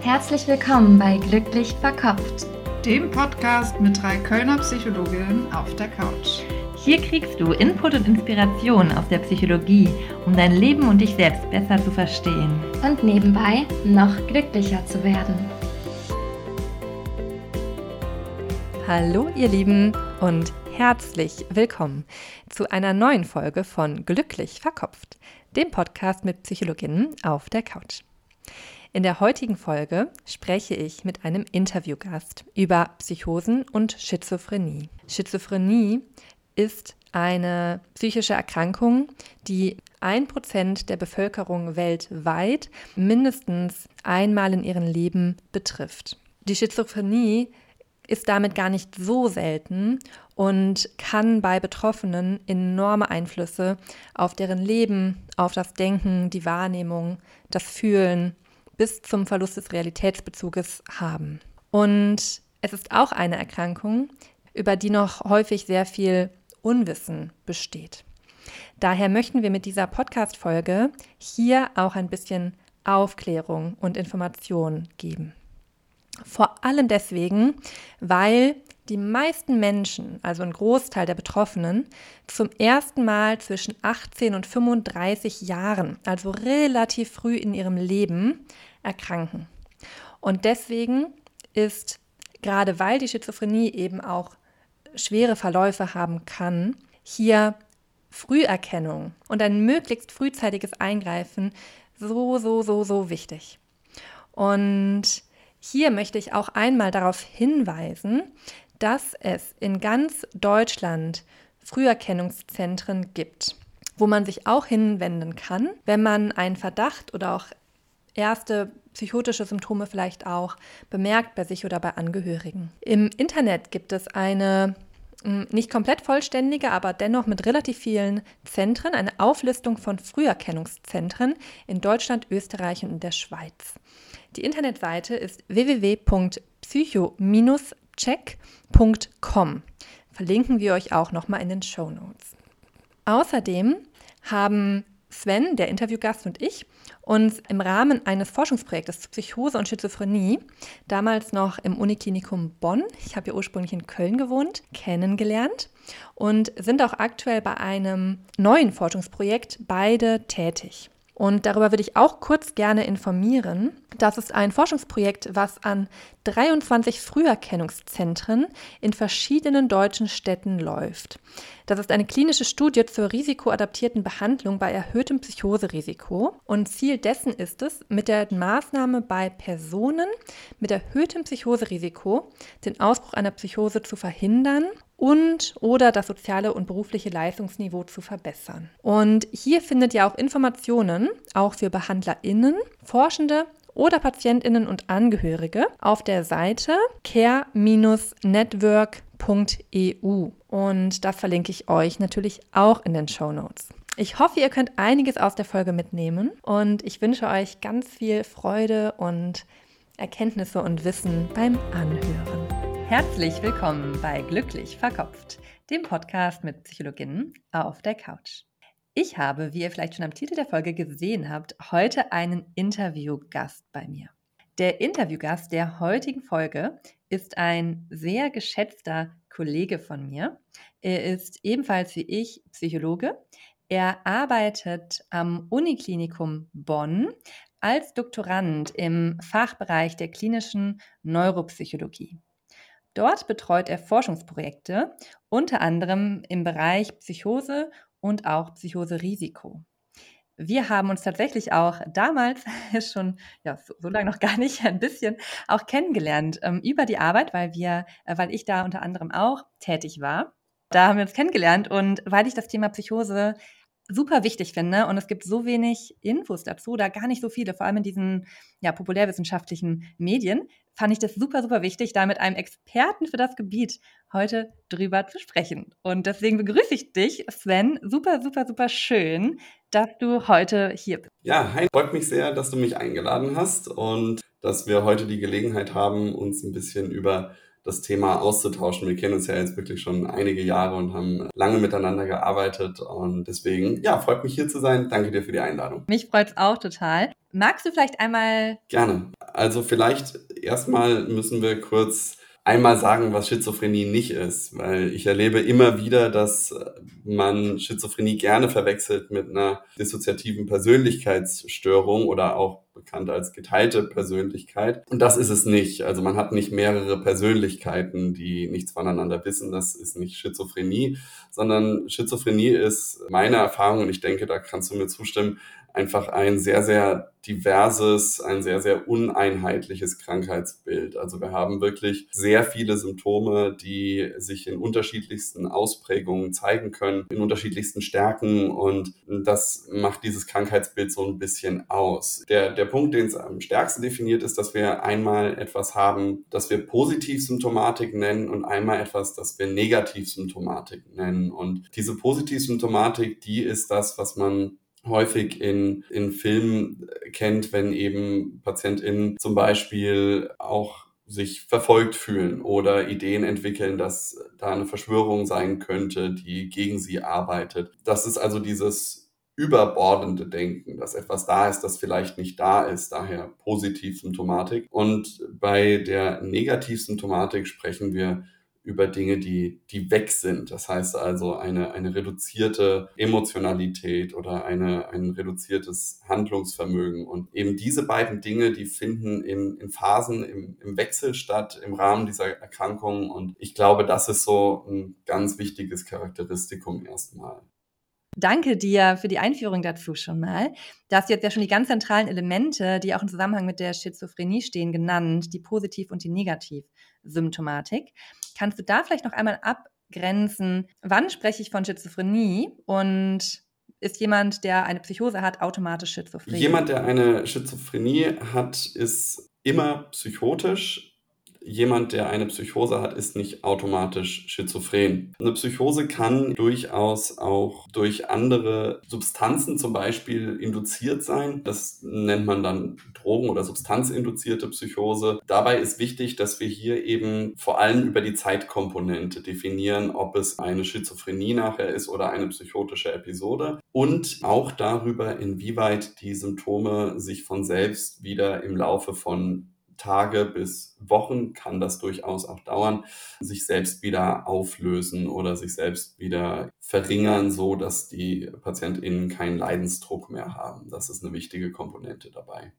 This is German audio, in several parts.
Herzlich willkommen bei Glücklich Verkopft, dem Podcast mit drei Kölner Psychologinnen auf der Couch. Hier kriegst du Input und Inspiration aus der Psychologie, um dein Leben und dich selbst besser zu verstehen. Und nebenbei noch glücklicher zu werden. Hallo ihr Lieben und herzlich willkommen zu einer neuen Folge von Glücklich Verkopft, dem Podcast mit Psychologinnen auf der Couch. In der heutigen Folge spreche ich mit einem Interviewgast über Psychosen und Schizophrenie. Schizophrenie ist eine psychische Erkrankung, die ein Prozent der Bevölkerung weltweit mindestens einmal in ihrem Leben betrifft. Die Schizophrenie ist damit gar nicht so selten und kann bei Betroffenen enorme Einflüsse auf deren Leben, auf das Denken, die Wahrnehmung, das Fühlen bis zum Verlust des Realitätsbezuges haben. Und es ist auch eine Erkrankung, über die noch häufig sehr viel Unwissen besteht. Daher möchten wir mit dieser Podcast-Folge hier auch ein bisschen Aufklärung und Information geben. Vor allem deswegen, weil die meisten Menschen, also ein Großteil der Betroffenen, zum ersten Mal zwischen 18 und 35 Jahren, also relativ früh in ihrem Leben, erkranken. Und deswegen ist, gerade weil die Schizophrenie eben auch schwere Verläufe haben kann, hier Früherkennung und ein möglichst frühzeitiges Eingreifen so, so, so, so wichtig. Und hier möchte ich auch einmal darauf hinweisen, dass es in ganz Deutschland Früherkennungszentren gibt, wo man sich auch hinwenden kann, wenn man einen Verdacht oder auch erste psychotische Symptome vielleicht auch bemerkt bei sich oder bei Angehörigen. Im Internet gibt es eine hm, nicht komplett vollständige, aber dennoch mit relativ vielen Zentren, eine Auflistung von Früherkennungszentren in Deutschland, Österreich und der Schweiz. Die Internetseite ist www.psycho-check.com. Verlinken wir euch auch nochmal in den Show Notes. Außerdem haben Sven, der Interviewgast und ich uns im Rahmen eines Forschungsprojektes zu Psychose und Schizophrenie, damals noch im Uniklinikum Bonn, ich habe ja ursprünglich in Köln gewohnt, kennengelernt und sind auch aktuell bei einem neuen Forschungsprojekt beide tätig. Und darüber würde ich auch kurz gerne informieren. Das ist ein Forschungsprojekt, was an 23 Früherkennungszentren in verschiedenen deutschen Städten läuft. Das ist eine klinische Studie zur risikoadaptierten Behandlung bei erhöhtem Psychoserisiko. Und Ziel dessen ist es, mit der Maßnahme bei Personen mit erhöhtem Psychoserisiko den Ausbruch einer Psychose zu verhindern und oder das soziale und berufliche Leistungsniveau zu verbessern. Und hier findet ihr auch Informationen, auch für BehandlerInnen, Forschende oder PatientInnen und Angehörige auf der Seite care-network.eu. Und das verlinke ich euch natürlich auch in den Show Notes. Ich hoffe, ihr könnt einiges aus der Folge mitnehmen und ich wünsche euch ganz viel Freude und Erkenntnisse und Wissen beim Anhören. Herzlich willkommen bei Glücklich Verkopft, dem Podcast mit Psychologinnen auf der Couch. Ich habe, wie ihr vielleicht schon am Titel der Folge gesehen habt, heute einen Interviewgast bei mir. Der Interviewgast der heutigen Folge ist ein sehr geschätzter Kollege von mir. Er ist ebenfalls wie ich Psychologe. Er arbeitet am Uniklinikum Bonn als Doktorand im Fachbereich der klinischen Neuropsychologie. Dort betreut er Forschungsprojekte, unter anderem im Bereich Psychose und auch Psychoserisiko. Wir haben uns tatsächlich auch damals schon, ja, so, so lange noch gar nicht, ein bisschen auch kennengelernt ähm, über die Arbeit, weil wir, äh, weil ich da unter anderem auch tätig war. Da haben wir uns kennengelernt und weil ich das Thema Psychose super wichtig finde und es gibt so wenig Infos dazu, da gar nicht so viele, vor allem in diesen ja, populärwissenschaftlichen Medien, fand ich das super, super wichtig, da mit einem Experten für das Gebiet heute drüber zu sprechen. Und deswegen begrüße ich dich, Sven. Super, super, super schön, dass du heute hier bist. Ja, hi, freut mich sehr, dass du mich eingeladen hast und dass wir heute die Gelegenheit haben, uns ein bisschen über das Thema auszutauschen. Wir kennen uns ja jetzt wirklich schon einige Jahre und haben lange miteinander gearbeitet und deswegen, ja, freut mich hier zu sein. Danke dir für die Einladung. Mich freut es auch total. Magst du vielleicht einmal... Gerne. Also vielleicht erstmal müssen wir kurz einmal sagen, was Schizophrenie nicht ist, weil ich erlebe immer wieder, dass man Schizophrenie gerne verwechselt mit einer dissoziativen Persönlichkeitsstörung oder auch bekannt als geteilte Persönlichkeit. Und das ist es nicht. Also man hat nicht mehrere Persönlichkeiten, die nichts voneinander wissen. Das ist nicht Schizophrenie, sondern Schizophrenie ist meine Erfahrung, und ich denke, da kannst du mir zustimmen, einfach ein sehr, sehr diverses, ein sehr, sehr uneinheitliches Krankheitsbild. Also wir haben wirklich sehr viele Symptome, die sich in unterschiedlichsten Ausprägungen zeigen können, in unterschiedlichsten Stärken und das macht dieses Krankheitsbild so ein bisschen aus. Der, der Punkt, den es am stärksten definiert, ist, dass wir einmal etwas haben, das wir Positivsymptomatik nennen und einmal etwas, das wir Negativsymptomatik nennen. Und diese Positivsymptomatik, die ist das, was man häufig in, in Filmen kennt, wenn eben PatientInnen zum Beispiel auch sich verfolgt fühlen oder Ideen entwickeln, dass da eine Verschwörung sein könnte, die gegen sie arbeitet. Das ist also dieses überbordende Denken, dass etwas da ist, das vielleicht nicht da ist, daher Positivsymptomatik. Und bei der Negativsymptomatik sprechen wir über Dinge, die, die weg sind. Das heißt also eine, eine reduzierte Emotionalität oder eine, ein reduziertes Handlungsvermögen. Und eben diese beiden Dinge, die finden in, in Phasen im, im Wechsel statt im Rahmen dieser Erkrankungen. Und ich glaube, das ist so ein ganz wichtiges Charakteristikum erstmal. Danke dir für die Einführung dazu schon mal. Da hast du jetzt ja schon die ganz zentralen Elemente, die auch im Zusammenhang mit der Schizophrenie stehen, genannt, die Positiv- und die Negativsymptomatik. Kannst du da vielleicht noch einmal abgrenzen, wann spreche ich von Schizophrenie und ist jemand, der eine Psychose hat, automatisch schizophren? Jemand, der eine Schizophrenie hat, ist immer psychotisch jemand, der eine Psychose hat, ist nicht automatisch schizophren. Eine Psychose kann durchaus auch durch andere Substanzen zum Beispiel induziert sein. Das nennt man dann Drogen- oder substanzinduzierte Psychose. Dabei ist wichtig, dass wir hier eben vor allem über die Zeitkomponente definieren, ob es eine Schizophrenie nachher ist oder eine psychotische Episode und auch darüber, inwieweit die Symptome sich von selbst wieder im Laufe von Tage bis Wochen kann das durchaus auch dauern, sich selbst wieder auflösen oder sich selbst wieder verringern, so dass die PatientInnen keinen Leidensdruck mehr haben. Das ist eine wichtige Komponente dabei.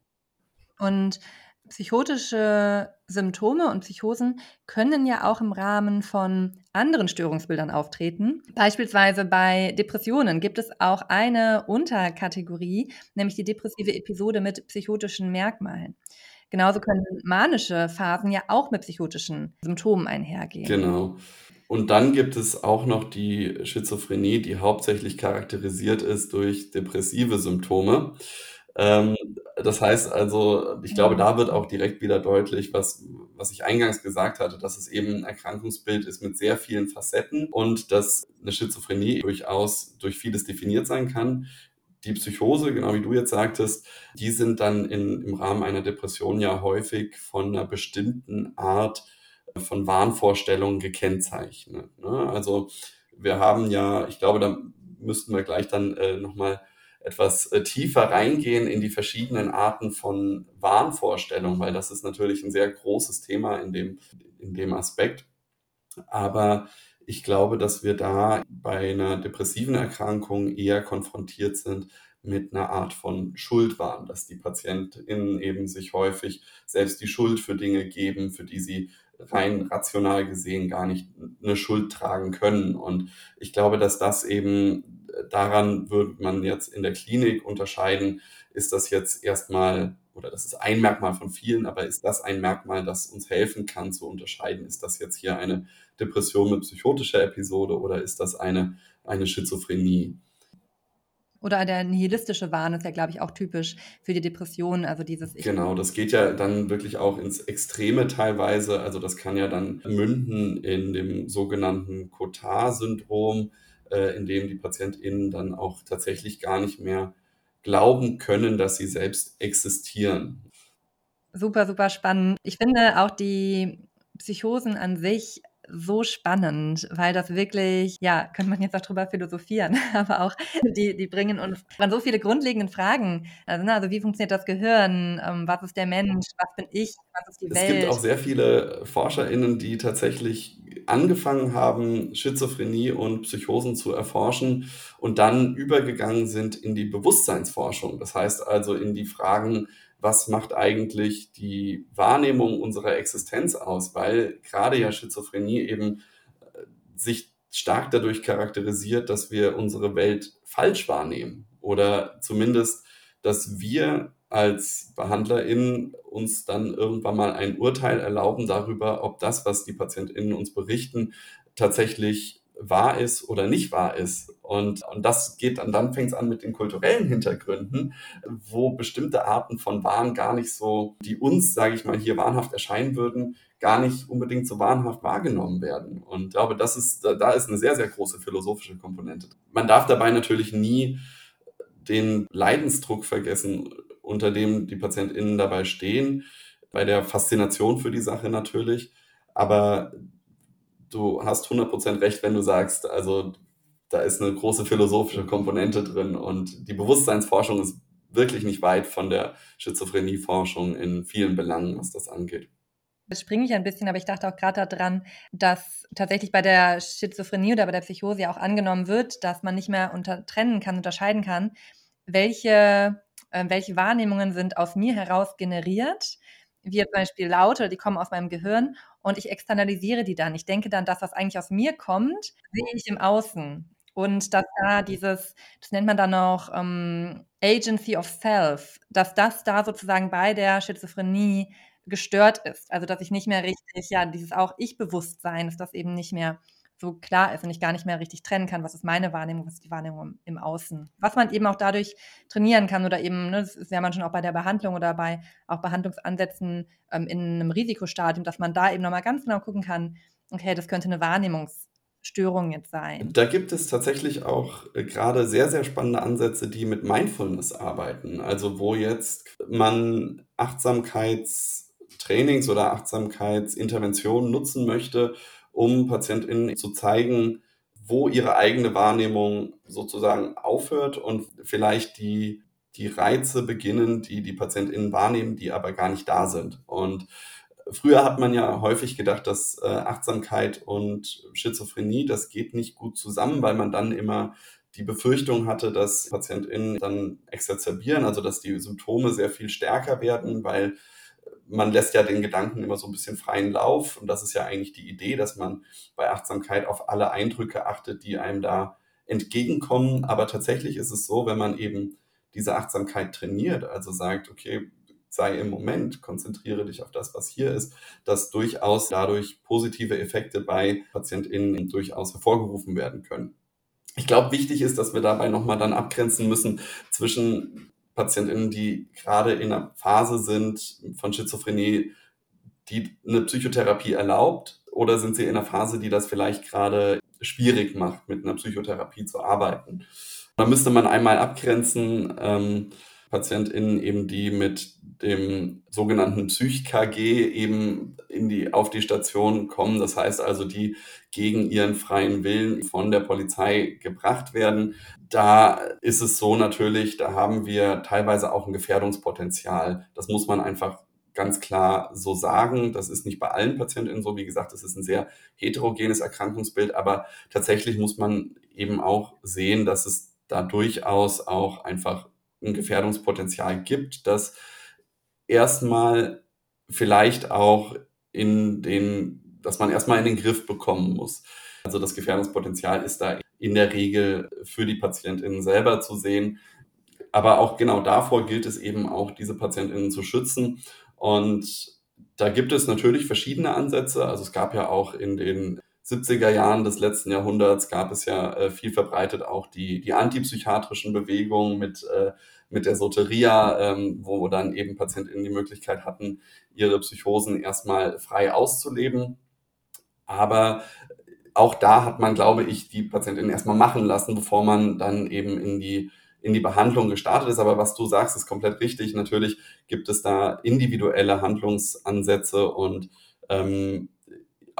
Und psychotische Symptome und Psychosen können ja auch im Rahmen von anderen Störungsbildern auftreten. Beispielsweise bei Depressionen gibt es auch eine Unterkategorie, nämlich die depressive Episode mit psychotischen Merkmalen. Genauso können manische Phasen ja auch mit psychotischen Symptomen einhergehen. Genau. Und dann gibt es auch noch die Schizophrenie, die hauptsächlich charakterisiert ist durch depressive Symptome. Ähm, das heißt also, ich glaube, da wird auch direkt wieder deutlich, was, was ich eingangs gesagt hatte, dass es eben ein Erkrankungsbild ist mit sehr vielen Facetten und dass eine Schizophrenie durchaus durch vieles definiert sein kann die Psychose, genau wie du jetzt sagtest, die sind dann in, im Rahmen einer Depression ja häufig von einer bestimmten Art von Wahnvorstellungen gekennzeichnet. Ne? Also wir haben ja, ich glaube, da müssten wir gleich dann äh, nochmal etwas äh, tiefer reingehen in die verschiedenen Arten von Wahnvorstellungen, weil das ist natürlich ein sehr großes Thema in dem, in dem Aspekt. Aber ich glaube, dass wir da bei einer depressiven Erkrankung eher konfrontiert sind mit einer Art von Schuldwahn, dass die PatientInnen eben sich häufig selbst die Schuld für Dinge geben, für die sie rein rational gesehen gar nicht eine Schuld tragen können. Und ich glaube, dass das eben daran würde man jetzt in der Klinik unterscheiden, ist das jetzt erstmal oder das ist ein Merkmal von vielen, aber ist das ein Merkmal, das uns helfen kann zu unterscheiden, ist das jetzt hier eine Depression mit psychotischer Episode oder ist das eine, eine Schizophrenie? Oder der nihilistische Wahn ist ja, glaube ich, auch typisch für die Depression. Also dieses. Ich genau, das geht ja dann wirklich auch ins Extreme teilweise. Also das kann ja dann münden in dem sogenannten Cotard-Syndrom, äh, in dem die PatientInnen dann auch tatsächlich gar nicht mehr glauben können, dass sie selbst existieren. Super, super spannend. Ich finde auch die Psychosen an sich so spannend, weil das wirklich, ja, könnte man jetzt auch drüber philosophieren, aber auch die, die bringen uns an so viele grundlegende Fragen. Also, ne, also wie funktioniert das Gehirn? Ähm, was ist der Mensch? Was bin ich? Was ist die es Welt? Es gibt auch sehr viele ForscherInnen, die tatsächlich angefangen haben, Schizophrenie und Psychosen zu erforschen und dann übergegangen sind in die Bewusstseinsforschung. Das heißt also in die Fragen, was macht eigentlich die Wahrnehmung unserer Existenz aus, weil gerade ja Schizophrenie eben äh, sich stark dadurch charakterisiert, dass wir unsere Welt falsch wahrnehmen. Oder zumindest, dass wir als BehandlerInnen uns dann irgendwann mal ein Urteil erlauben darüber, ob das, was die PatientInnen uns berichten, tatsächlich wahr ist oder nicht wahr ist. Und, und das geht dann, dann fängt es an mit den kulturellen Hintergründen, wo bestimmte Arten von Wahn gar nicht so, die uns, sage ich mal, hier wahnhaft erscheinen würden, gar nicht unbedingt so wahnhaft wahrgenommen werden. Und ich glaube, das ist, da ist eine sehr, sehr große philosophische Komponente. Man darf dabei natürlich nie den Leidensdruck vergessen, unter dem die PatientInnen dabei stehen, bei der Faszination für die Sache natürlich. Aber du hast 100% recht, wenn du sagst, also da ist eine große philosophische Komponente drin und die Bewusstseinsforschung ist wirklich nicht weit von der Schizophrenieforschung in vielen Belangen, was das angeht. Jetzt springe ich ein bisschen, aber ich dachte auch gerade daran, dass tatsächlich bei der Schizophrenie oder bei der Psychose auch angenommen wird, dass man nicht mehr unter trennen kann, unterscheiden kann, welche, äh, welche Wahrnehmungen sind aus mir heraus generiert, wie zum Beispiel Laute, die kommen aus meinem Gehirn und ich externalisiere die dann. Ich denke dann, das, was eigentlich aus mir kommt, sehe ich im Außen. Und dass da dieses, das nennt man dann noch ähm, Agency of Self, dass das da sozusagen bei der Schizophrenie gestört ist. Also dass ich nicht mehr richtig, ja, dieses auch Ich-Bewusstsein, ist das eben nicht mehr so klar ist und ich gar nicht mehr richtig trennen kann, was ist meine Wahrnehmung, was ist die Wahrnehmung im Außen. Was man eben auch dadurch trainieren kann oder eben, ne, das ist ja man schon auch bei der Behandlung oder bei auch Behandlungsansätzen ähm, in einem Risikostadium, dass man da eben nochmal ganz genau gucken kann, okay, das könnte eine Wahrnehmungsstörung jetzt sein. Da gibt es tatsächlich auch äh, gerade sehr, sehr spannende Ansätze, die mit Mindfulness arbeiten. Also wo jetzt man Achtsamkeitstrainings oder Achtsamkeitsinterventionen nutzen möchte, um PatientInnen zu zeigen, wo ihre eigene Wahrnehmung sozusagen aufhört und vielleicht die, die Reize beginnen, die die PatientInnen wahrnehmen, die aber gar nicht da sind. Und früher hat man ja häufig gedacht, dass äh, Achtsamkeit und Schizophrenie, das geht nicht gut zusammen, weil man dann immer die Befürchtung hatte, dass PatientInnen dann exazerbieren, also dass die Symptome sehr viel stärker werden, weil man lässt ja den Gedanken immer so ein bisschen freien Lauf. Und das ist ja eigentlich die Idee, dass man bei Achtsamkeit auf alle Eindrücke achtet, die einem da entgegenkommen. Aber tatsächlich ist es so, wenn man eben diese Achtsamkeit trainiert, also sagt, okay, sei im Moment, konzentriere dich auf das, was hier ist, dass durchaus dadurch positive Effekte bei PatientInnen durchaus hervorgerufen werden können. Ich glaube, wichtig ist, dass wir dabei nochmal dann abgrenzen müssen zwischen PatientInnen, die gerade in einer Phase sind von Schizophrenie, die eine Psychotherapie erlaubt? Oder sind sie in einer Phase, die das vielleicht gerade schwierig macht, mit einer Psychotherapie zu arbeiten? Da müsste man einmal abgrenzen, ähm, PatientInnen eben, die mit dem sogenannten Psych-KG eben in die, auf die Station kommen. Das heißt also, die gegen ihren freien Willen von der Polizei gebracht werden. Da ist es so natürlich, da haben wir teilweise auch ein Gefährdungspotenzial. Das muss man einfach ganz klar so sagen. Das ist nicht bei allen Patientinnen so. Wie gesagt, das ist ein sehr heterogenes Erkrankungsbild, aber tatsächlich muss man eben auch sehen, dass es da durchaus auch einfach ein Gefährdungspotenzial gibt, das erstmal vielleicht auch in den, dass man erstmal in den Griff bekommen muss. Also das Gefährdungspotenzial ist da in der Regel für die PatientInnen selber zu sehen. Aber auch genau davor gilt es eben auch, diese PatientInnen zu schützen. Und da gibt es natürlich verschiedene Ansätze. Also es gab ja auch in den 70er Jahren des letzten Jahrhunderts gab es ja äh, viel verbreitet auch die, die antipsychiatrischen Bewegungen mit, äh, mit der Soteria, ähm, wo dann eben PatientInnen die Möglichkeit hatten, ihre Psychosen erstmal frei auszuleben. Aber auch da hat man, glaube ich, die PatientInnen erstmal machen lassen, bevor man dann eben in die, in die Behandlung gestartet ist. Aber was du sagst, ist komplett richtig. Natürlich gibt es da individuelle Handlungsansätze und ähm,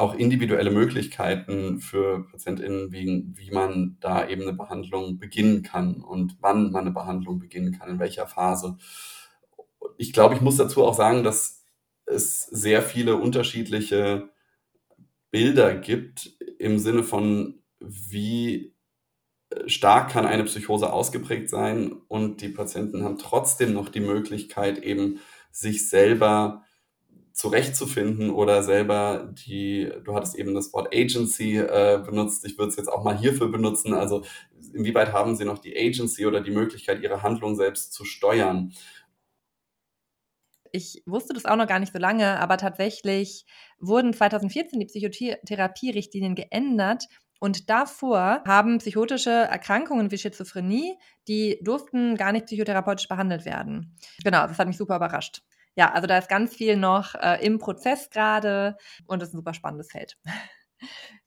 auch individuelle Möglichkeiten für PatientInnen, wie, wie man da eben eine Behandlung beginnen kann und wann man eine Behandlung beginnen kann, in welcher Phase. Ich glaube, ich muss dazu auch sagen, dass es sehr viele unterschiedliche Bilder gibt im Sinne von, wie stark kann eine Psychose ausgeprägt sein und die Patienten haben trotzdem noch die Möglichkeit, eben sich selber zurechtzufinden oder selber die, du hattest eben das Wort Agency äh, benutzt, ich würde es jetzt auch mal hierfür benutzen, also inwieweit haben sie noch die Agency oder die Möglichkeit, ihre Handlung selbst zu steuern? Ich wusste das auch noch gar nicht so lange, aber tatsächlich wurden 2014 die Psychotherapie-Richtlinien geändert und davor haben psychotische Erkrankungen wie Schizophrenie, die durften gar nicht psychotherapeutisch behandelt werden. Genau, das hat mich super überrascht. Ja, also da ist ganz viel noch äh, im Prozess gerade und das ist ein super spannendes Feld.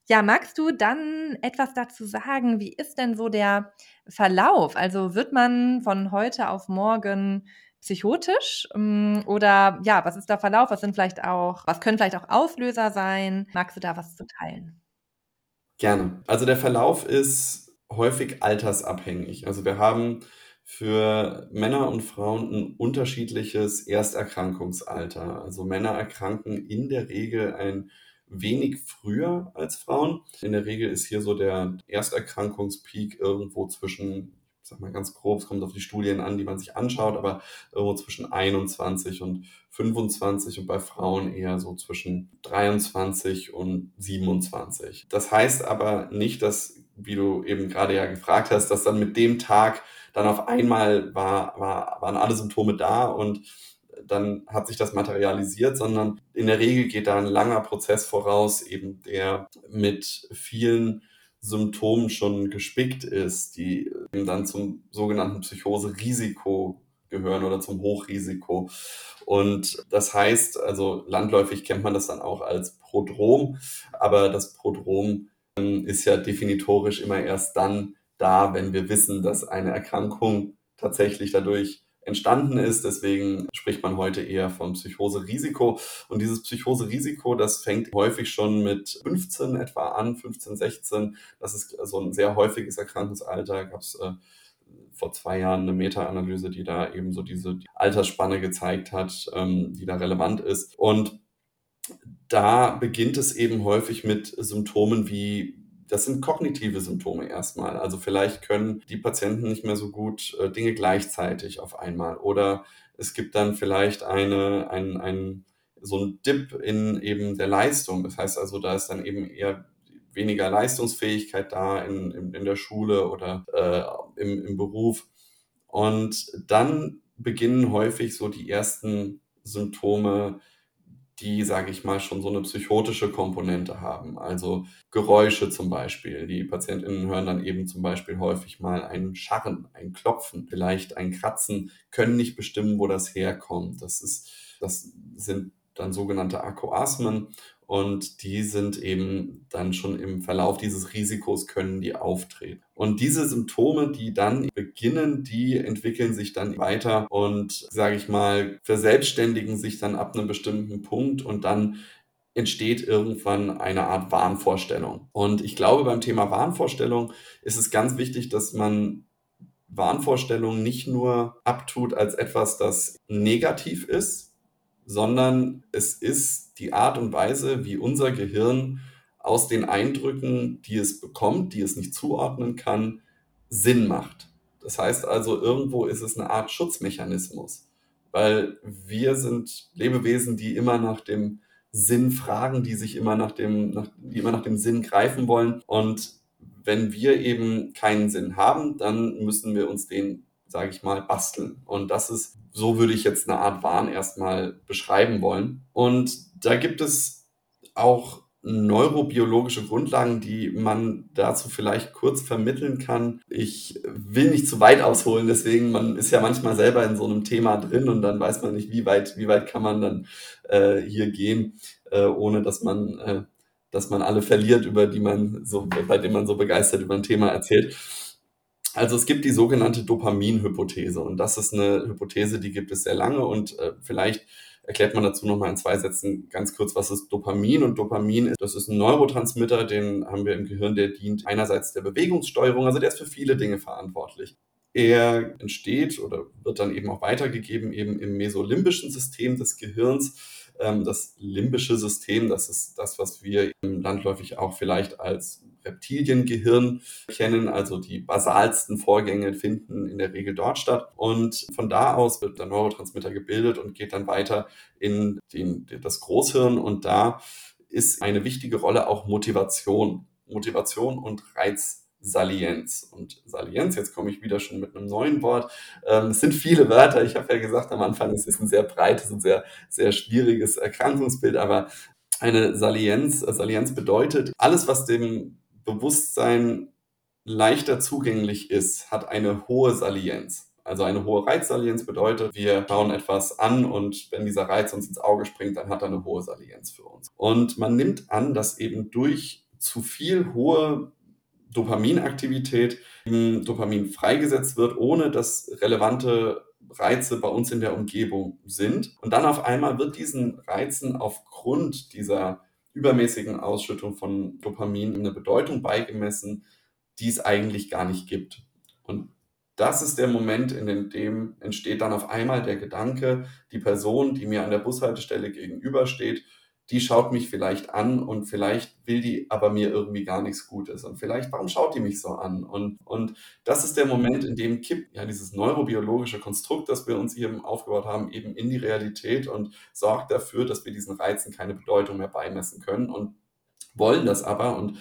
Ja, magst du dann etwas dazu sagen? Wie ist denn so der Verlauf? Also wird man von heute auf morgen psychotisch? Ähm, oder ja, was ist der Verlauf? Was sind vielleicht auch, was können vielleicht auch Auslöser sein? Magst du da was zu teilen? Gerne. Also der Verlauf ist häufig altersabhängig. Also wir haben für Männer und Frauen ein unterschiedliches Ersterkrankungsalter. Also Männer erkranken in der Regel ein wenig früher als Frauen. In der Regel ist hier so der Ersterkrankungspeak irgendwo zwischen, ich sag mal ganz grob, es kommt auf die Studien an, die man sich anschaut, aber irgendwo zwischen 21 und 25 und bei Frauen eher so zwischen 23 und 27. Das heißt aber nicht, dass, wie du eben gerade ja gefragt hast, dass dann mit dem Tag dann auf einmal war, war, waren alle Symptome da und dann hat sich das materialisiert, sondern in der Regel geht da ein langer Prozess voraus, eben der mit vielen Symptomen schon gespickt ist, die eben dann zum sogenannten Psychose-Risiko gehören oder zum Hochrisiko. Und das heißt, also landläufig kennt man das dann auch als Prodrom, aber das Prodrom ähm, ist ja definitorisch immer erst dann da, wenn wir wissen, dass eine Erkrankung tatsächlich dadurch entstanden ist. Deswegen spricht man heute eher von Psychoserisiko. Und dieses Psychoserisiko, das fängt häufig schon mit 15 etwa an, 15, 16. Das ist so ein sehr häufiges Erkrankungsalter. Gab es äh, vor zwei Jahren eine Meta-Analyse, die da eben so diese Altersspanne gezeigt hat, ähm, die da relevant ist. Und da beginnt es eben häufig mit Symptomen wie das sind kognitive Symptome erstmal. Also vielleicht können die Patienten nicht mehr so gut äh, Dinge gleichzeitig auf einmal. Oder es gibt dann vielleicht eine, ein, ein, so ein Dip in eben der Leistung. Das heißt also, da ist dann eben eher weniger Leistungsfähigkeit da in, in, in der Schule oder äh, im, im Beruf. Und dann beginnen häufig so die ersten Symptome, die, sage ich mal, schon so eine psychotische Komponente haben. Also Geräusche zum Beispiel. Die PatientInnen hören dann eben zum Beispiel häufig mal ein Scharren, ein Klopfen, vielleicht ein Kratzen, können nicht bestimmen, wo das herkommt. Das ist, das sind dann sogenannte Akoasmen und die sind eben dann schon im Verlauf dieses Risikos können die auftreten. Und diese Symptome, die dann beginnen, die entwickeln sich dann weiter und, sage ich mal, verselbstständigen sich dann ab einem bestimmten Punkt und dann entsteht irgendwann eine Art Wahnvorstellung. Und ich glaube, beim Thema Wahnvorstellung ist es ganz wichtig, dass man Wahnvorstellungen nicht nur abtut als etwas, das negativ ist, sondern es ist die Art und Weise, wie unser Gehirn aus den Eindrücken, die es bekommt, die es nicht zuordnen kann, Sinn macht. Das heißt also, irgendwo ist es eine Art Schutzmechanismus, weil wir sind Lebewesen, die immer nach dem Sinn fragen, die sich immer nach dem, nach, die immer nach dem Sinn greifen wollen. Und wenn wir eben keinen Sinn haben, dann müssen wir uns den sage ich mal, basteln. Und das ist, so würde ich jetzt eine Art Wahn erstmal beschreiben wollen. Und da gibt es auch neurobiologische Grundlagen, die man dazu vielleicht kurz vermitteln kann. Ich will nicht zu weit ausholen, deswegen man ist ja manchmal selber in so einem Thema drin und dann weiß man nicht, wie weit, wie weit kann man dann äh, hier gehen, äh, ohne dass man, äh, dass man alle verliert, über die man so, bei dem man so begeistert über ein Thema erzählt. Also es gibt die sogenannte Dopamin-Hypothese und das ist eine Hypothese, die gibt es sehr lange und äh, vielleicht erklärt man dazu nochmal in zwei Sätzen ganz kurz, was ist Dopamin. Und Dopamin, das ist ein Neurotransmitter, den haben wir im Gehirn, der dient einerseits der Bewegungssteuerung, also der ist für viele Dinge verantwortlich. Er entsteht oder wird dann eben auch weitergegeben eben im mesolimbischen System des Gehirns. Ähm, das limbische System, das ist das, was wir landläufig auch vielleicht als Reptiliengehirn kennen. Also die basalsten Vorgänge finden in der Regel dort statt. Und von da aus wird der Neurotransmitter gebildet und geht dann weiter in den, das Großhirn. Und da ist eine wichtige Rolle auch Motivation. Motivation und Reizsalienz. Und Salienz, jetzt komme ich wieder schon mit einem neuen Wort. Ähm, es sind viele Wörter. Ich habe ja gesagt am Anfang, es ist ein sehr breites und sehr, sehr schwieriges Erkrankungsbild, aber eine Salienz, Salienz bedeutet, alles, was dem Bewusstsein leichter zugänglich ist, hat eine hohe Salienz. Also eine hohe Reizsalienz bedeutet, wir schauen etwas an und wenn dieser Reiz uns ins Auge springt, dann hat er eine hohe Salienz für uns. Und man nimmt an, dass eben durch zu viel hohe Dopaminaktivität Dopamin freigesetzt wird, ohne dass relevante Reize bei uns in der Umgebung sind. Und dann auf einmal wird diesen Reizen aufgrund dieser übermäßigen Ausschüttung von Dopamin eine Bedeutung beigemessen, die es eigentlich gar nicht gibt. Und das ist der Moment, in dem entsteht dann auf einmal der Gedanke, die Person, die mir an der Bushaltestelle gegenübersteht, die schaut mich vielleicht an und vielleicht will die aber mir irgendwie gar nichts Gutes. Und vielleicht, warum schaut die mich so an? Und, und das ist der Moment, in dem kippt ja dieses neurobiologische Konstrukt, das wir uns eben aufgebaut haben, eben in die Realität und sorgt dafür, dass wir diesen Reizen keine Bedeutung mehr beimessen können und wollen das aber und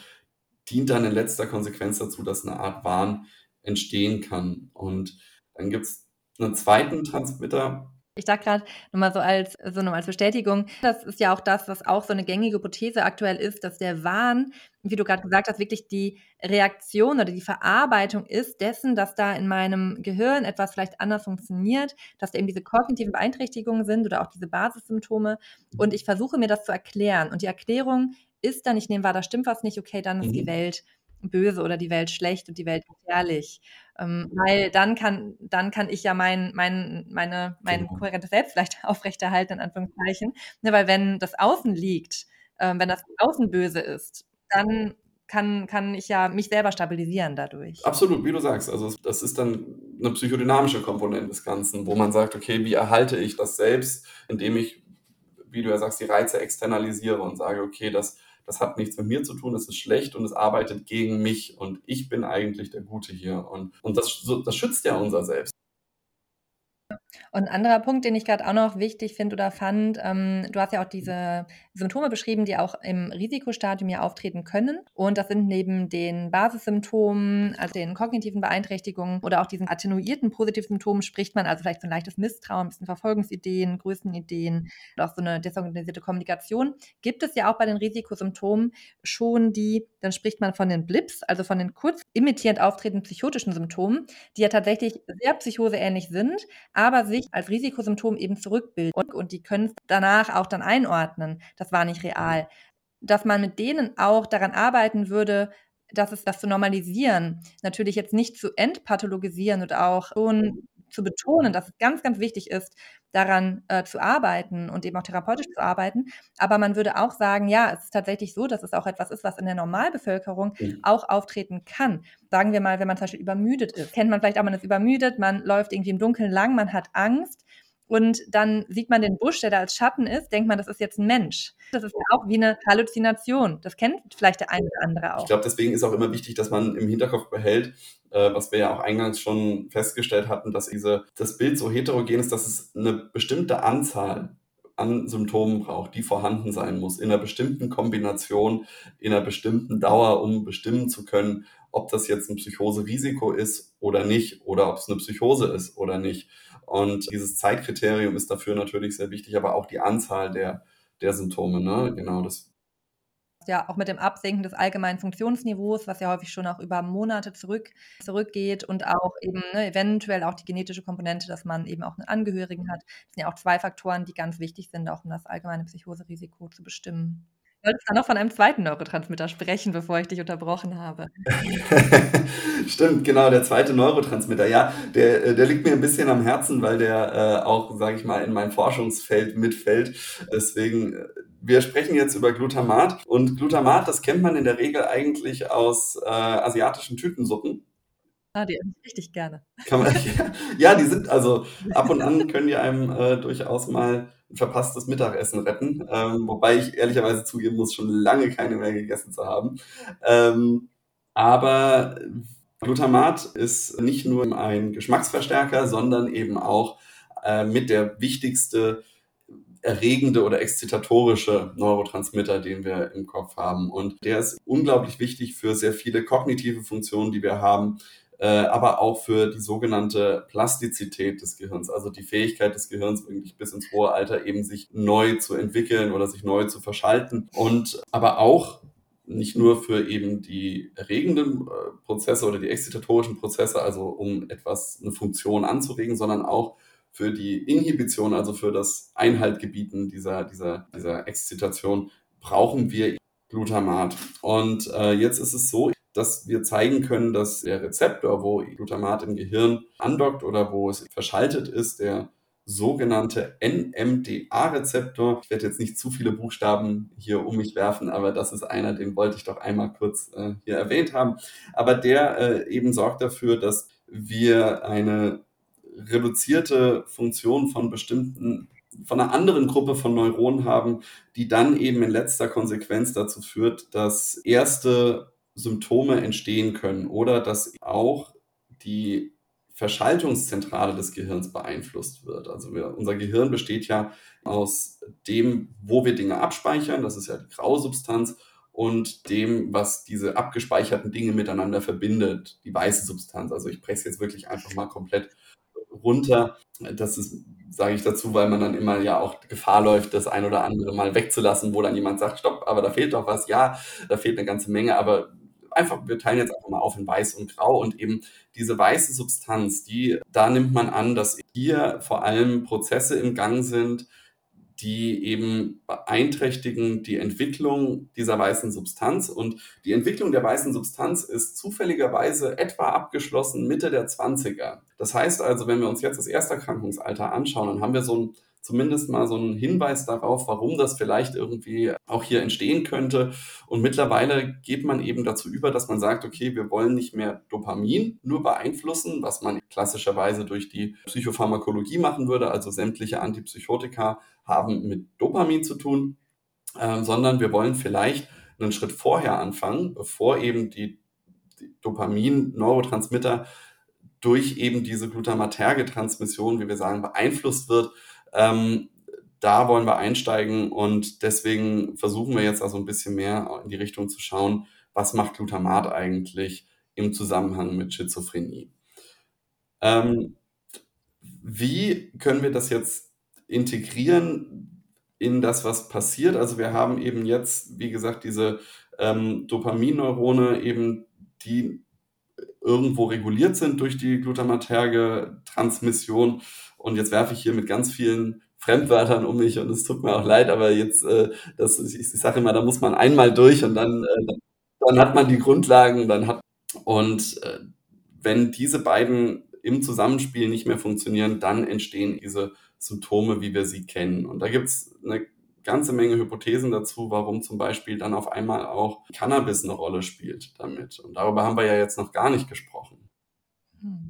dient dann in letzter Konsequenz dazu, dass eine Art Wahn entstehen kann. Und dann gibt es einen zweiten Transmitter, ich sage gerade nochmal so als, so nochmal als Bestätigung, das ist ja auch das, was auch so eine gängige Hypothese aktuell ist, dass der Wahn, wie du gerade gesagt hast, wirklich die Reaktion oder die Verarbeitung ist dessen, dass da in meinem Gehirn etwas vielleicht anders funktioniert, dass da eben diese kognitiven Beeinträchtigungen sind oder auch diese Basissymptome. Und ich versuche mir das zu erklären. Und die Erklärung ist dann, ich nehme wahr, da stimmt was nicht, okay, dann ist mhm. die Welt böse oder die Welt schlecht und die Welt gefährlich. Ähm, weil dann kann, dann kann ich ja mein, mein, meine, mein genau. kohärentes Selbst vielleicht aufrechterhalten, in Anführungszeichen. Ne, weil wenn das Außen liegt, ähm, wenn das Außen böse ist, dann kann, kann ich ja mich selber stabilisieren dadurch. Absolut, wie du sagst. Also das ist dann eine psychodynamische Komponente des Ganzen, wo man sagt, okay, wie erhalte ich das selbst, indem ich, wie du ja sagst, die Reize externalisiere und sage, okay, das das hat nichts mit mir zu tun, es ist schlecht und es arbeitet gegen mich und ich bin eigentlich der Gute hier. Und, und das, das schützt ja unser Selbst. Und ein anderer Punkt, den ich gerade auch noch wichtig finde oder fand, ähm, du hast ja auch diese Symptome beschrieben, die auch im Risikostadium ja auftreten können. Und das sind neben den Basissymptomen, also den kognitiven Beeinträchtigungen oder auch diesen attenuierten Positivsymptomen spricht man also vielleicht so ein leichtes Misstrauen, ein bisschen Verfolgungsideen, Größenideen und auch so eine desorganisierte Kommunikation. Gibt es ja auch bei den Risikosymptomen schon die, dann spricht man von den Blips, also von den kurz imitierend auftretenden psychotischen Symptomen, die ja tatsächlich sehr psychoseähnlich sind, aber sich als Risikosymptom eben zurückbilden und, und die können es danach auch dann einordnen. Das war nicht real. Dass man mit denen auch daran arbeiten würde, dass es das zu normalisieren, natürlich jetzt nicht zu entpathologisieren und auch schon zu betonen, dass es ganz, ganz wichtig ist, daran äh, zu arbeiten und eben auch therapeutisch zu arbeiten. Aber man würde auch sagen, ja, es ist tatsächlich so, dass es auch etwas ist, was in der Normalbevölkerung mhm. auch auftreten kann. Sagen wir mal, wenn man zum Beispiel übermüdet ist. Kennt man vielleicht auch, man ist übermüdet, man läuft irgendwie im Dunkeln lang, man hat Angst und dann sieht man den Busch, der da als Schatten ist, denkt man, das ist jetzt ein Mensch. Das ist ja auch wie eine Halluzination. Das kennt vielleicht der eine oder andere auch. Ich glaube, deswegen ist auch immer wichtig, dass man im Hinterkopf behält, äh, was wir ja auch eingangs schon festgestellt hatten, dass diese, das Bild so heterogen ist, dass es eine bestimmte Anzahl an Symptomen braucht, die vorhanden sein muss, in einer bestimmten Kombination, in einer bestimmten Dauer, um bestimmen zu können, ob das jetzt ein Psychoserisiko ist oder nicht, oder ob es eine Psychose ist oder nicht. Und dieses Zeitkriterium ist dafür natürlich sehr wichtig, aber auch die Anzahl der, der Symptome. Ne? Genau, das ja auch mit dem Absenken des allgemeinen Funktionsniveaus, was ja häufig schon auch über Monate zurück, zurückgeht und auch eben ne, eventuell auch die genetische Komponente, dass man eben auch einen Angehörigen hat. Das sind ja auch zwei Faktoren, die ganz wichtig sind, auch um das allgemeine Psychoserisiko zu bestimmen. Wolltest dann noch von einem zweiten Neurotransmitter sprechen, bevor ich dich unterbrochen habe. Stimmt, genau, der zweite Neurotransmitter. Ja, der, äh, der liegt mir ein bisschen am Herzen, weil der äh, auch, sage ich mal, in mein Forschungsfeld mitfällt. Deswegen, äh, wir sprechen jetzt über Glutamat. Und Glutamat, das kennt man in der Regel eigentlich aus äh, asiatischen Tütensuppen. Ah, die esse ich richtig gerne. Man, ja, ja, die sind, also ab und an können die einem äh, durchaus mal ein verpasstes Mittagessen retten. Ähm, wobei ich ehrlicherweise zugeben muss, schon lange keine mehr gegessen zu haben. Ähm, aber Glutamat ist nicht nur ein Geschmacksverstärker, sondern eben auch äh, mit der wichtigste erregende oder exzitatorische Neurotransmitter, den wir im Kopf haben. Und der ist unglaublich wichtig für sehr viele kognitive Funktionen, die wir haben, äh, aber auch für die sogenannte Plastizität des Gehirns, also die Fähigkeit des Gehirns wirklich bis ins hohe Alter eben sich neu zu entwickeln oder sich neu zu verschalten und aber auch nicht nur für eben die erregenden äh, Prozesse oder die exzitatorischen Prozesse, also um etwas, eine Funktion anzuregen, sondern auch für die Inhibition, also für das Einhaltgebieten dieser, dieser, dieser Exzitation, brauchen wir Glutamat. Und äh, jetzt ist es so, dass wir zeigen können, dass der Rezeptor, wo Glutamat im Gehirn andockt oder wo es verschaltet ist, der sogenannte NMDA-Rezeptor. Ich werde jetzt nicht zu viele Buchstaben hier um mich werfen, aber das ist einer, den wollte ich doch einmal kurz äh, hier erwähnt haben. Aber der äh, eben sorgt dafür, dass wir eine reduzierte Funktion von bestimmten von einer anderen Gruppe von Neuronen haben, die dann eben in letzter Konsequenz dazu führt, dass erste Symptome entstehen können oder dass auch die Verschaltungszentrale des Gehirns beeinflusst wird. Also wir, unser Gehirn besteht ja aus dem, wo wir Dinge abspeichern, das ist ja die Grausubstanz, und dem, was diese abgespeicherten Dinge miteinander verbindet, die weiße Substanz. Also ich presse jetzt wirklich einfach mal komplett runter. Das ist, sage ich dazu, weil man dann immer ja auch Gefahr läuft, das ein oder andere mal wegzulassen, wo dann jemand sagt, stopp, aber da fehlt doch was. Ja, da fehlt eine ganze Menge, aber einfach, wir teilen jetzt einfach mal auf in weiß und grau und eben diese weiße Substanz, die, da nimmt man an, dass hier vor allem Prozesse im Gang sind, die eben beeinträchtigen die Entwicklung dieser weißen Substanz. Und die Entwicklung der weißen Substanz ist zufälligerweise etwa abgeschlossen Mitte der 20er. Das heißt also, wenn wir uns jetzt das Ersterkrankungsalter anschauen, dann haben wir so ein zumindest mal so einen Hinweis darauf, warum das vielleicht irgendwie auch hier entstehen könnte. Und mittlerweile geht man eben dazu über, dass man sagt, okay, wir wollen nicht mehr Dopamin nur beeinflussen, was man klassischerweise durch die Psychopharmakologie machen würde. Also sämtliche Antipsychotika haben mit Dopamin zu tun, äh, sondern wir wollen vielleicht einen Schritt vorher anfangen, bevor eben die, die Dopamin-Neurotransmitter durch eben diese glutamaterge Transmission, wie wir sagen, beeinflusst wird, ähm, da wollen wir einsteigen und deswegen versuchen wir jetzt also ein bisschen mehr in die Richtung zu schauen, was macht Glutamat eigentlich im Zusammenhang mit Schizophrenie. Ähm, wie können wir das jetzt integrieren in das, was passiert? Also wir haben eben jetzt, wie gesagt, diese ähm, Dopaminneurone eben, die irgendwo reguliert sind durch die glutamaterge Transmission und jetzt werfe ich hier mit ganz vielen Fremdwörtern um mich und es tut mir auch leid, aber jetzt, äh, das, ich, ich sage immer, da muss man einmal durch und dann, äh, dann hat man die Grundlagen, dann hat und äh, wenn diese beiden im Zusammenspiel nicht mehr funktionieren, dann entstehen diese Symptome, wie wir sie kennen. Und da gibt's eine ganze Menge Hypothesen dazu, warum zum Beispiel dann auf einmal auch Cannabis eine Rolle spielt damit. Und darüber haben wir ja jetzt noch gar nicht gesprochen.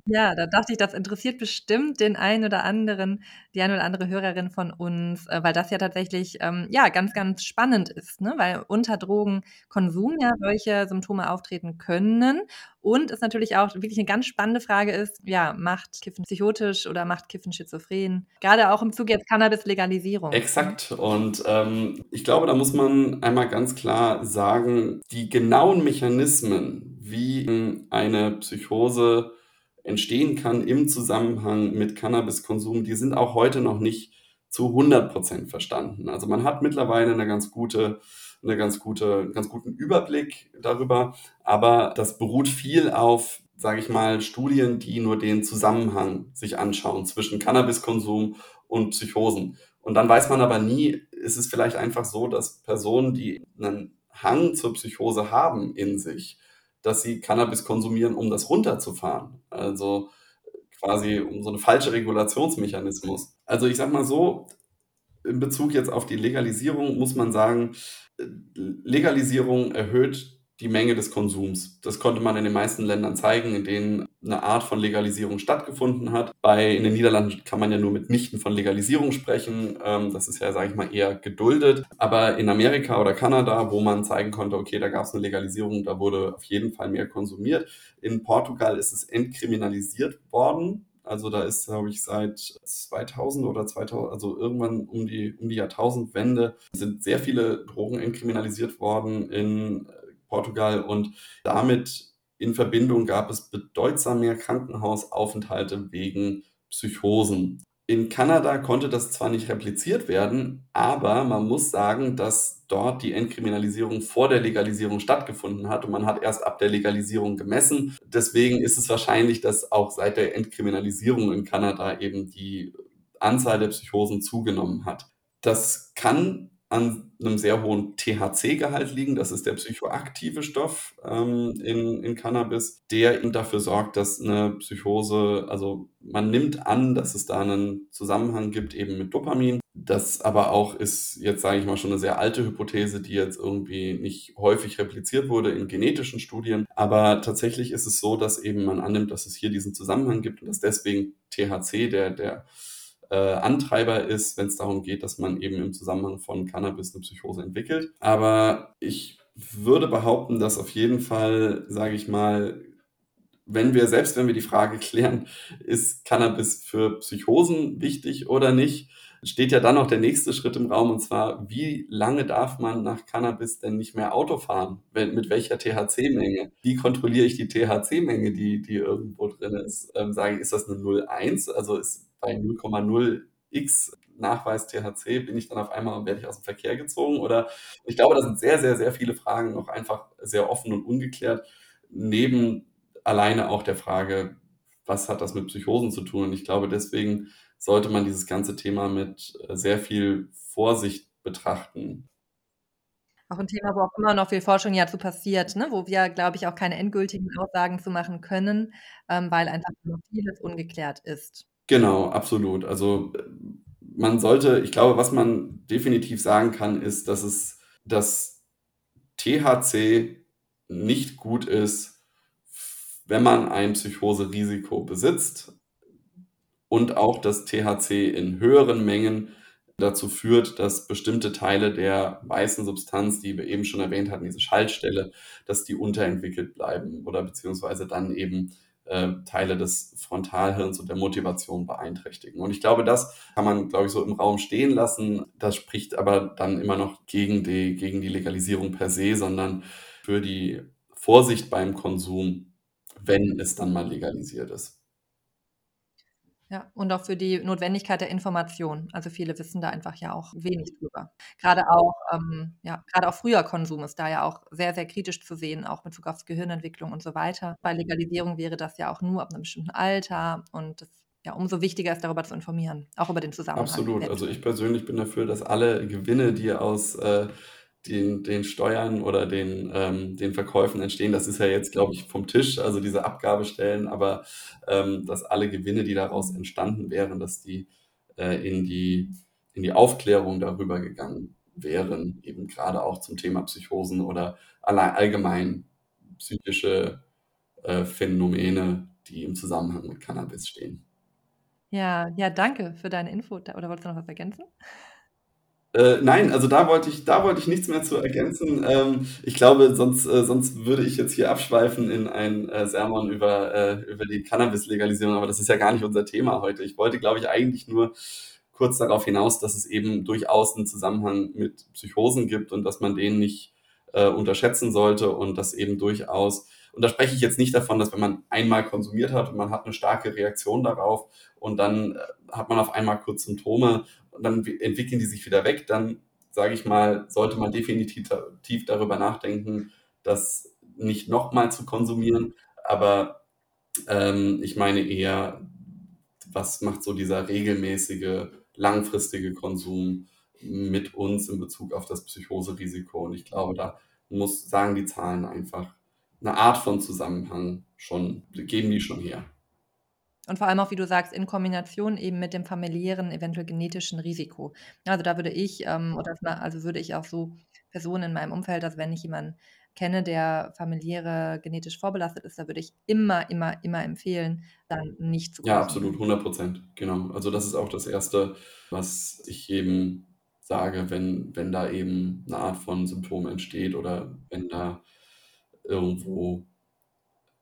Ja, da dachte ich, das interessiert bestimmt den einen oder anderen, die eine oder andere Hörerin von uns, äh, weil das ja tatsächlich ähm, ja ganz, ganz spannend ist, ne? weil unter Drogenkonsum ja solche Symptome auftreten können und es natürlich auch wirklich eine ganz spannende Frage ist, ja, macht Kiffen psychotisch oder macht Kiffen schizophren? Gerade auch im Zuge jetzt Cannabis-Legalisierung. Exakt. Und ähm, ich glaube, da muss man einmal ganz klar sagen, die genauen Mechanismen, wie eine Psychose entstehen kann im Zusammenhang mit Cannabiskonsum, die sind auch heute noch nicht zu 100 Prozent verstanden. Also man hat mittlerweile eine ganz gute, eine ganz gute, ganz guten Überblick darüber, aber das beruht viel auf, sage ich mal, Studien, die nur den Zusammenhang sich anschauen zwischen Cannabiskonsum und Psychosen. Und dann weiß man aber nie, ist es vielleicht einfach so, dass Personen, die einen Hang zur Psychose haben in sich, dass sie Cannabis konsumieren, um das runterzufahren. Also quasi um so eine falsche Regulationsmechanismus. Also ich sag mal so, in Bezug jetzt auf die Legalisierung muss man sagen, Legalisierung erhöht die Menge des Konsums. Das konnte man in den meisten Ländern zeigen, in denen eine Art von Legalisierung stattgefunden hat. Bei in den Niederlanden kann man ja nur mitnichten von Legalisierung sprechen. Ähm, das ist ja, sage ich mal, eher geduldet. Aber in Amerika oder Kanada, wo man zeigen konnte, okay, da gab es eine Legalisierung, da wurde auf jeden Fall mehr konsumiert. In Portugal ist es entkriminalisiert worden. Also da ist, glaube ich, seit 2000 oder 2000, also irgendwann um die, um die Jahrtausendwende, sind sehr viele Drogen entkriminalisiert worden in Portugal und damit in Verbindung gab es bedeutsam mehr Krankenhausaufenthalte wegen Psychosen. In Kanada konnte das zwar nicht repliziert werden, aber man muss sagen, dass dort die Entkriminalisierung vor der Legalisierung stattgefunden hat und man hat erst ab der Legalisierung gemessen. Deswegen ist es wahrscheinlich, dass auch seit der Entkriminalisierung in Kanada eben die Anzahl der Psychosen zugenommen hat. Das kann an einem sehr hohen THC-Gehalt liegen. Das ist der psychoaktive Stoff ähm, in, in Cannabis, der eben dafür sorgt, dass eine Psychose, also man nimmt an, dass es da einen Zusammenhang gibt eben mit Dopamin. Das aber auch ist jetzt, sage ich mal, schon eine sehr alte Hypothese, die jetzt irgendwie nicht häufig repliziert wurde in genetischen Studien. Aber tatsächlich ist es so, dass eben man annimmt, dass es hier diesen Zusammenhang gibt und dass deswegen THC, der, der äh, Antreiber ist, wenn es darum geht, dass man eben im Zusammenhang von Cannabis eine Psychose entwickelt. Aber ich würde behaupten, dass auf jeden Fall, sage ich mal, wenn wir, selbst wenn wir die Frage klären, ist Cannabis für Psychosen wichtig oder nicht, steht ja dann noch der nächste Schritt im Raum und zwar, wie lange darf man nach Cannabis denn nicht mehr Auto fahren? mit welcher THC-Menge? Wie kontrolliere ich die THC-Menge, die, die irgendwo drin ist? Ähm, sage ich, ist das eine 0,1? Also ist bei 0,0x Nachweis THC bin ich dann auf einmal werde ich aus dem Verkehr gezogen oder ich glaube, da sind sehr, sehr, sehr viele Fragen noch einfach sehr offen und ungeklärt. Neben alleine auch der Frage, was hat das mit Psychosen zu tun? Und ich glaube, deswegen sollte man dieses ganze Thema mit äh, sehr viel Vorsicht betrachten. Auch ein Thema, wo auch immer noch viel Forschung ja zu passiert, ne? wo wir, glaube ich, auch keine endgültigen Aussagen zu machen können, ähm, weil einfach noch vieles ungeklärt ist. Genau, absolut. Also man sollte, ich glaube, was man definitiv sagen kann, ist, dass es das THC nicht gut ist, wenn man ein Psychoserisiko besitzt und auch das THC in höheren Mengen dazu führt, dass bestimmte Teile der weißen Substanz, die wir eben schon erwähnt hatten, diese Schaltstelle, dass die unterentwickelt bleiben oder beziehungsweise dann eben Teile des Frontalhirns und der Motivation beeinträchtigen. Und ich glaube, das kann man, glaube ich, so im Raum stehen lassen. Das spricht aber dann immer noch gegen die, gegen die Legalisierung per se, sondern für die Vorsicht beim Konsum, wenn es dann mal legalisiert ist. Ja, und auch für die Notwendigkeit der Information. Also viele wissen da einfach ja auch wenig drüber. Gerade auch, ähm, ja, gerade auch früher Konsum ist da ja auch sehr, sehr kritisch zu sehen, auch mit Bezug auf Gehirnentwicklung und so weiter. Bei Legalisierung wäre das ja auch nur ab einem bestimmten Alter und das ja, umso wichtiger ist, darüber zu informieren, auch über den Zusammenhang. Absolut. Also ich persönlich bin dafür, dass alle Gewinne, die aus äh, den, den Steuern oder den, ähm, den Verkäufen entstehen. Das ist ja jetzt, glaube ich, vom Tisch, also diese Abgabestellen, aber ähm, dass alle Gewinne, die daraus entstanden wären, dass die äh, in, die, in die Aufklärung darüber gegangen wären, eben gerade auch zum Thema Psychosen oder allgemein psychische äh, Phänomene, die im Zusammenhang mit Cannabis stehen. Ja, ja, danke für deine Info. Oder wolltest du noch was ergänzen? Äh, nein, also da wollte ich, da wollte ich nichts mehr zu ergänzen. Ähm, ich glaube, sonst, äh, sonst würde ich jetzt hier abschweifen in ein äh, Sermon über, äh, über die Cannabis-Legalisierung, aber das ist ja gar nicht unser Thema heute. Ich wollte, glaube ich, eigentlich nur kurz darauf hinaus, dass es eben durchaus einen Zusammenhang mit Psychosen gibt und dass man den nicht äh, unterschätzen sollte und dass eben durchaus und da spreche ich jetzt nicht davon, dass wenn man einmal konsumiert hat und man hat eine starke Reaktion darauf und dann äh, hat man auf einmal kurz Symptome und dann entwickeln die sich wieder weg, dann sage ich mal, sollte man definitiv darüber nachdenken, das nicht nochmal zu konsumieren. Aber ähm, ich meine eher, was macht so dieser regelmäßige langfristige Konsum mit uns in Bezug auf das Psychoserisiko. Und ich glaube, da muss, sagen die Zahlen einfach, eine Art von Zusammenhang schon, geben die schon her. Und vor allem auch, wie du sagst, in Kombination eben mit dem familiären, eventuell genetischen Risiko. Also da würde ich, ähm, oder also würde ich auch so Personen in meinem Umfeld, also wenn ich jemanden kenne, der familiäre genetisch vorbelastet ist, da würde ich immer, immer, immer empfehlen, dann nicht zu Ja, absolut, 100 Prozent, genau. Also das ist auch das Erste, was ich eben sage, wenn, wenn da eben eine Art von Symptom entsteht oder wenn da irgendwo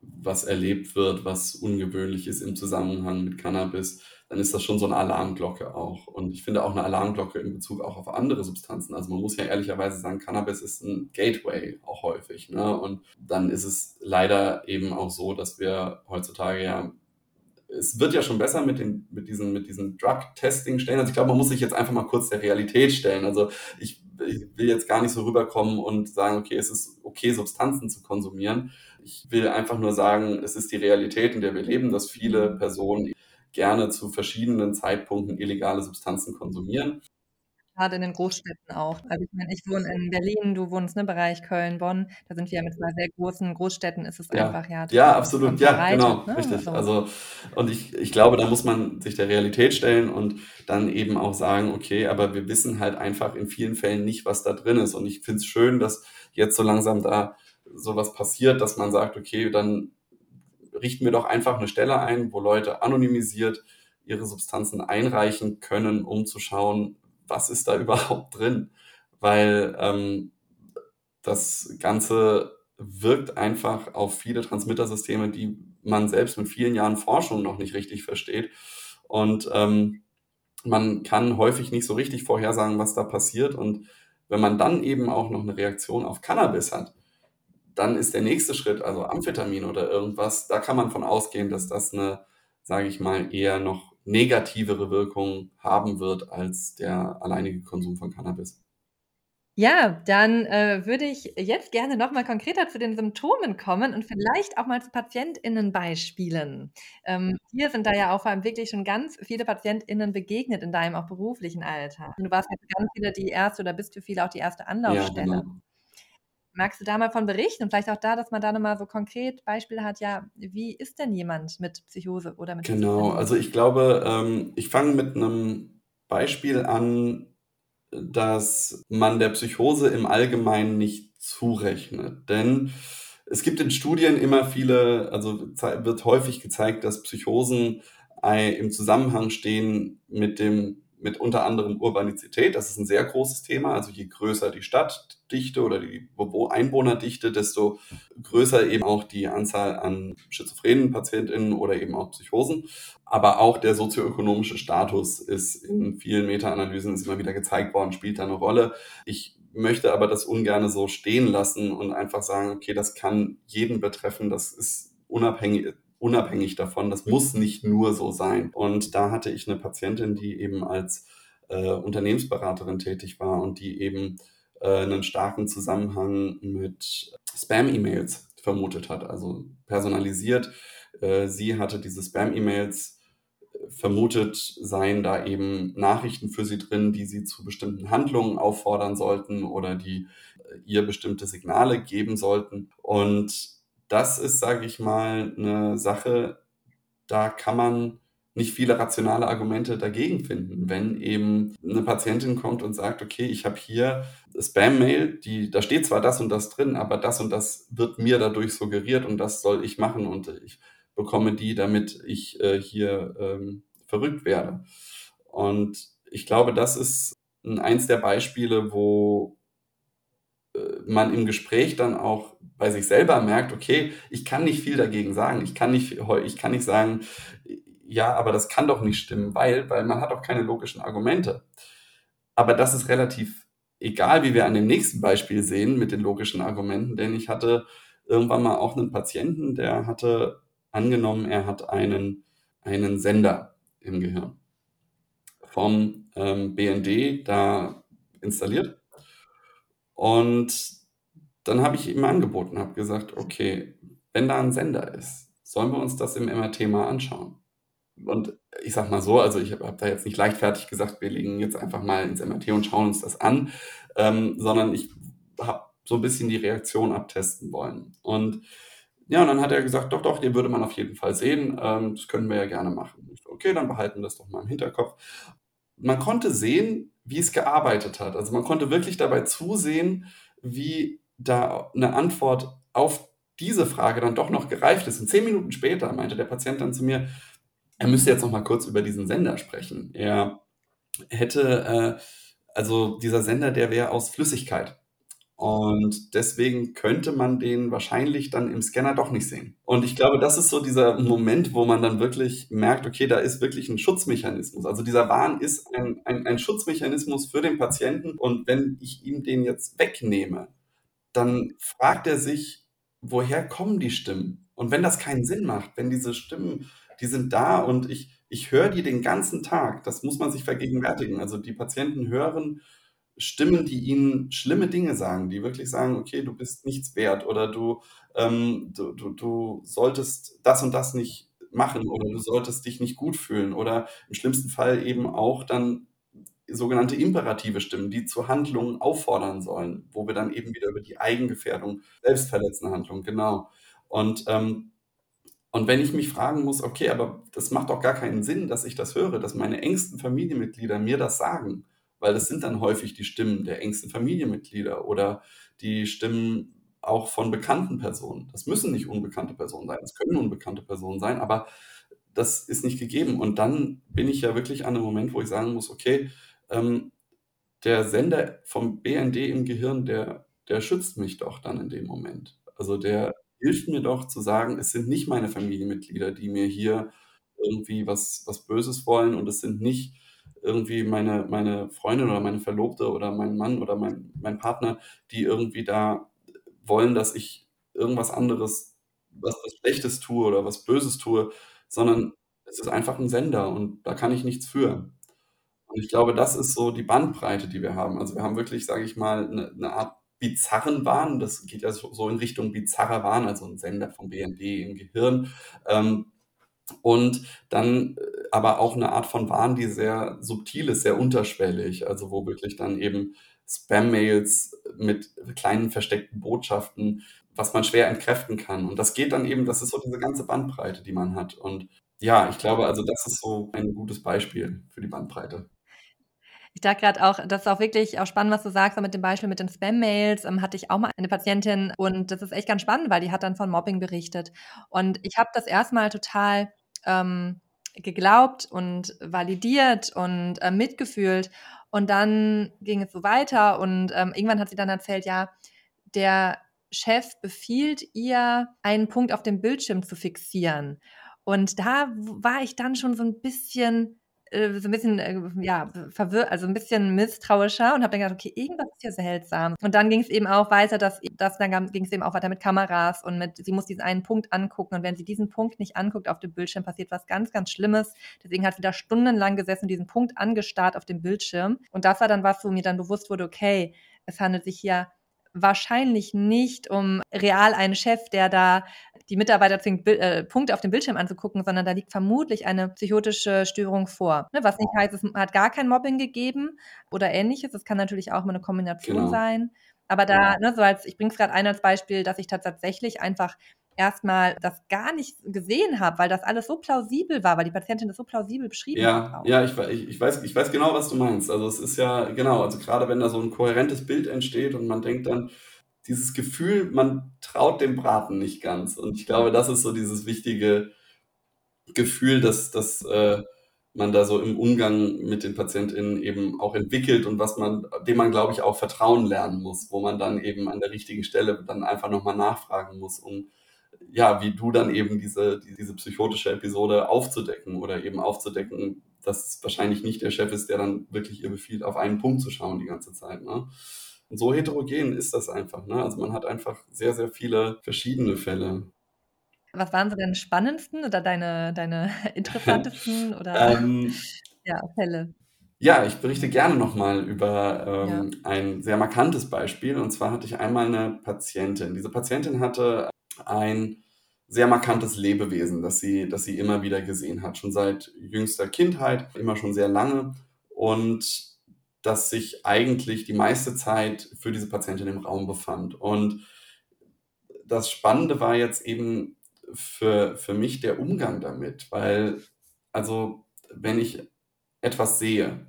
was erlebt wird, was ungewöhnlich ist im Zusammenhang mit Cannabis, dann ist das schon so eine Alarmglocke auch. Und ich finde auch eine Alarmglocke in Bezug auch auf andere Substanzen. Also man muss ja ehrlicherweise sagen, Cannabis ist ein Gateway auch häufig. Ne? Und dann ist es leider eben auch so, dass wir heutzutage ja es wird ja schon besser mit, den, mit diesen, mit diesen Drug-Testing-Stellen. Also ich glaube, man muss sich jetzt einfach mal kurz der Realität stellen. Also ich, ich, will jetzt gar nicht so rüberkommen und sagen, okay, es ist okay, Substanzen zu konsumieren. Ich will einfach nur sagen, es ist die Realität, in der wir leben, dass viele Personen gerne zu verschiedenen Zeitpunkten illegale Substanzen konsumieren. Gerade in den Großstädten auch. Also ich meine, ich wohne in Berlin, du wohnst im ne, Bereich Köln, Bonn. Da sind wir ja mit zwei sehr großen Großstädten, ist es ja. einfach ja. Ja, absolut, ja, genau, ne? richtig. Also, also, und ich, ich glaube, da muss man sich der Realität stellen und dann eben auch sagen, okay, aber wir wissen halt einfach in vielen Fällen nicht, was da drin ist. Und ich finde es schön, dass jetzt so langsam da sowas passiert, dass man sagt, okay, dann richten wir doch einfach eine Stelle ein, wo Leute anonymisiert ihre Substanzen einreichen können, um zu schauen, was ist da überhaupt drin? Weil ähm, das Ganze wirkt einfach auf viele Transmittersysteme, die man selbst mit vielen Jahren Forschung noch nicht richtig versteht. Und ähm, man kann häufig nicht so richtig vorhersagen, was da passiert. Und wenn man dann eben auch noch eine Reaktion auf Cannabis hat, dann ist der nächste Schritt, also Amphetamin oder irgendwas, da kann man von ausgehen, dass das eine, sage ich mal, eher noch negativere Wirkung haben wird als der alleinige Konsum von Cannabis. Ja, dann äh, würde ich jetzt gerne noch mal konkreter zu den Symptomen kommen und vielleicht auch mal zu PatientInnen-Beispielen. Ähm, dir sind da ja auch vor allem wirklich schon ganz viele PatientInnen begegnet in deinem auch beruflichen Alltag. Und du warst jetzt ganz viele die erste oder bist für viele auch die erste Anlaufstelle. Ja, genau. Magst du da mal von berichten und vielleicht auch da, dass man da nochmal so konkret Beispiele hat, ja, wie ist denn jemand mit Psychose oder mit Genau, also ich glaube, ähm, ich fange mit einem Beispiel an, dass man der Psychose im Allgemeinen nicht zurechnet. Denn es gibt in Studien immer viele, also wird häufig gezeigt, dass Psychosen im Zusammenhang stehen mit dem mit unter anderem Urbanizität. Das ist ein sehr großes Thema. Also je größer die Stadtdichte oder die Einwohnerdichte, desto größer eben auch die Anzahl an schizophrenen PatientInnen oder eben auch Psychosen. Aber auch der sozioökonomische Status ist in vielen Meta-Analysen immer wieder gezeigt worden, spielt da eine Rolle. Ich möchte aber das ungern so stehen lassen und einfach sagen, okay, das kann jeden betreffen. Das ist unabhängig, unabhängig davon. Das muss nicht nur so sein. Und da hatte ich eine Patientin, die eben als äh, Unternehmensberaterin tätig war und die eben äh, einen starken Zusammenhang mit Spam-E-Mails vermutet hat, also personalisiert. Äh, sie hatte diese Spam-E-Mails äh, vermutet, seien da eben Nachrichten für sie drin, die sie zu bestimmten Handlungen auffordern sollten oder die äh, ihr bestimmte Signale geben sollten. Und das ist, sage ich mal, eine Sache, da kann man nicht viele rationale Argumente dagegen finden, wenn eben eine Patientin kommt und sagt, okay, ich habe hier Spam-Mail, die, da steht zwar das und das drin, aber das und das wird mir dadurch suggeriert und das soll ich machen und ich bekomme die, damit ich äh, hier ähm, verrückt werde. Und ich glaube, das ist eins der Beispiele, wo man im Gespräch dann auch bei sich selber merkt, okay, ich kann nicht viel dagegen sagen. Ich kann nicht, ich kann nicht sagen, ja, aber das kann doch nicht stimmen, weil, weil man hat auch keine logischen Argumente. Aber das ist relativ egal, wie wir an dem nächsten Beispiel sehen mit den logischen Argumenten, denn ich hatte irgendwann mal auch einen Patienten, der hatte angenommen, er hat einen, einen Sender im Gehirn vom ähm, BND da installiert und dann habe ich ihm angeboten, habe gesagt, okay, wenn da ein Sender ist, sollen wir uns das im MRT mal anschauen. Und ich sag mal so, also ich habe hab da jetzt nicht leichtfertig gesagt, wir legen jetzt einfach mal ins MRT und schauen uns das an, ähm, sondern ich habe so ein bisschen die Reaktion abtesten wollen. Und ja, und dann hat er gesagt, doch, doch, den würde man auf jeden Fall sehen. Ähm, das können wir ja gerne machen. Okay, dann behalten wir das doch mal im Hinterkopf. Man konnte sehen, wie es gearbeitet hat. Also man konnte wirklich dabei zusehen, wie da eine Antwort auf diese Frage dann doch noch gereift ist. Und zehn Minuten später meinte der Patient dann zu mir, er müsste jetzt noch mal kurz über diesen Sender sprechen. Er hätte, äh, also dieser Sender, der wäre aus Flüssigkeit. Und deswegen könnte man den wahrscheinlich dann im Scanner doch nicht sehen. Und ich glaube, das ist so dieser Moment, wo man dann wirklich merkt, okay, da ist wirklich ein Schutzmechanismus. Also dieser Wahn ist ein, ein, ein Schutzmechanismus für den Patienten. Und wenn ich ihm den jetzt wegnehme, dann fragt er sich, woher kommen die Stimmen? Und wenn das keinen Sinn macht, wenn diese Stimmen, die sind da und ich, ich höre die den ganzen Tag, das muss man sich vergegenwärtigen. Also die Patienten hören Stimmen, die ihnen schlimme Dinge sagen, die wirklich sagen, okay, du bist nichts wert oder du, ähm, du, du, du solltest das und das nicht machen oder du solltest dich nicht gut fühlen oder im schlimmsten Fall eben auch dann sogenannte imperative Stimmen, die zu Handlungen auffordern sollen, wo wir dann eben wieder über die Eigengefährdung, selbstverletzende Handlungen, genau. Und, ähm, und wenn ich mich fragen muss, okay, aber das macht doch gar keinen Sinn, dass ich das höre, dass meine engsten Familienmitglieder mir das sagen, weil das sind dann häufig die Stimmen der engsten Familienmitglieder oder die Stimmen auch von bekannten Personen. Das müssen nicht unbekannte Personen sein, das können unbekannte Personen sein, aber das ist nicht gegeben. Und dann bin ich ja wirklich an einem Moment, wo ich sagen muss, okay, ähm, der Sender vom BND im Gehirn, der, der schützt mich doch dann in dem Moment. Also der hilft mir doch zu sagen, es sind nicht meine Familienmitglieder, die mir hier irgendwie was, was Böses wollen und es sind nicht irgendwie meine, meine Freundin oder meine Verlobte oder mein Mann oder mein, mein Partner, die irgendwie da wollen, dass ich irgendwas anderes, was, was Schlechtes tue oder was Böses tue, sondern es ist einfach ein Sender und da kann ich nichts für. Und ich glaube, das ist so die Bandbreite, die wir haben. Also wir haben wirklich, sage ich mal, eine, eine Art bizarren Wahn. Das geht ja so, in Richtung bizarrer Wahn, also ein Sender vom BND im Gehirn. Ähm, und dann äh, aber auch eine Art von Wahn, die sehr subtil ist, sehr unterschwellig, also wo wirklich dann eben Spam-Mails mit kleinen versteckten Botschaften, was man schwer entkräften kann. Und das geht dann eben, das ist so diese ganze Bandbreite, die man hat. Und ja, ich glaube, also das ist so ein gutes Beispiel für die Bandbreite. Ich dachte gerade auch, das ist auch wirklich auch spannend, was du sagst, mit dem Beispiel mit den Spam-Mails. Ähm, hatte ich auch mal eine Patientin und das ist echt ganz spannend, weil die hat dann von Mobbing berichtet. Und ich habe das erstmal total ähm, geglaubt und validiert und äh, mitgefühlt. Und dann ging es so weiter und ähm, irgendwann hat sie dann erzählt, ja, der Chef befiehlt ihr, einen Punkt auf dem Bildschirm zu fixieren. Und da war ich dann schon so ein bisschen äh, so ein bisschen, äh, ja, verwirrt, also ein bisschen misstrauischer und habe dann gedacht, okay, irgendwas ist hier seltsam. Und dann ging es eben auch weiter, dass, dass dann ging es eben auch weiter mit Kameras und mit, sie muss diesen einen Punkt angucken und wenn sie diesen Punkt nicht anguckt auf dem Bildschirm, passiert was ganz, ganz Schlimmes. Deswegen hat sie da stundenlang gesessen und diesen Punkt angestarrt auf dem Bildschirm. Und das war dann was, wo mir dann bewusst wurde, okay, es handelt sich hier wahrscheinlich nicht um real einen Chef, der da die Mitarbeiter zwingt, äh, Punkte auf dem Bildschirm anzugucken, sondern da liegt vermutlich eine psychotische Störung vor. Ne, was nicht heißt, es hat gar kein Mobbing gegeben oder ähnliches. Es kann natürlich auch mal eine Kombination genau. sein. Aber da, ne, so als, ich bringe es gerade ein als Beispiel, dass ich tatsächlich einfach erstmal das gar nicht gesehen habe, weil das alles so plausibel war, weil die Patientin das so plausibel beschrieben ja, hat. Ja, ich, ich, weiß, ich weiß genau, was du meinst. Also es ist ja, genau, also gerade wenn da so ein kohärentes Bild entsteht und man denkt dann, dieses Gefühl, man traut dem Braten nicht ganz. Und ich glaube, das ist so dieses wichtige Gefühl, dass, dass äh, man da so im Umgang mit den PatientInnen eben auch entwickelt und was man, dem man, glaube ich, auch Vertrauen lernen muss, wo man dann eben an der richtigen Stelle dann einfach nochmal nachfragen muss, um ja, wie du dann eben diese, diese psychotische Episode aufzudecken oder eben aufzudecken, dass es wahrscheinlich nicht der Chef ist, der dann wirklich ihr befiehlt, auf einen Punkt zu schauen die ganze Zeit. Ne? Und so heterogen ist das einfach. Ne? Also man hat einfach sehr, sehr viele verschiedene Fälle. Was waren so deine spannendsten oder deine, deine interessantesten oder ähm, ja, Fälle? Ja, ich berichte gerne nochmal über ähm, ja. ein sehr markantes Beispiel. Und zwar hatte ich einmal eine Patientin. Diese Patientin hatte ein sehr markantes Lebewesen, das sie, das sie immer wieder gesehen hat, schon seit jüngster Kindheit, immer schon sehr lange. Und dass sich eigentlich die meiste Zeit für diese Patientin im Raum befand. Und das Spannende war jetzt eben für, für mich der Umgang damit, weil, also, wenn ich etwas sehe,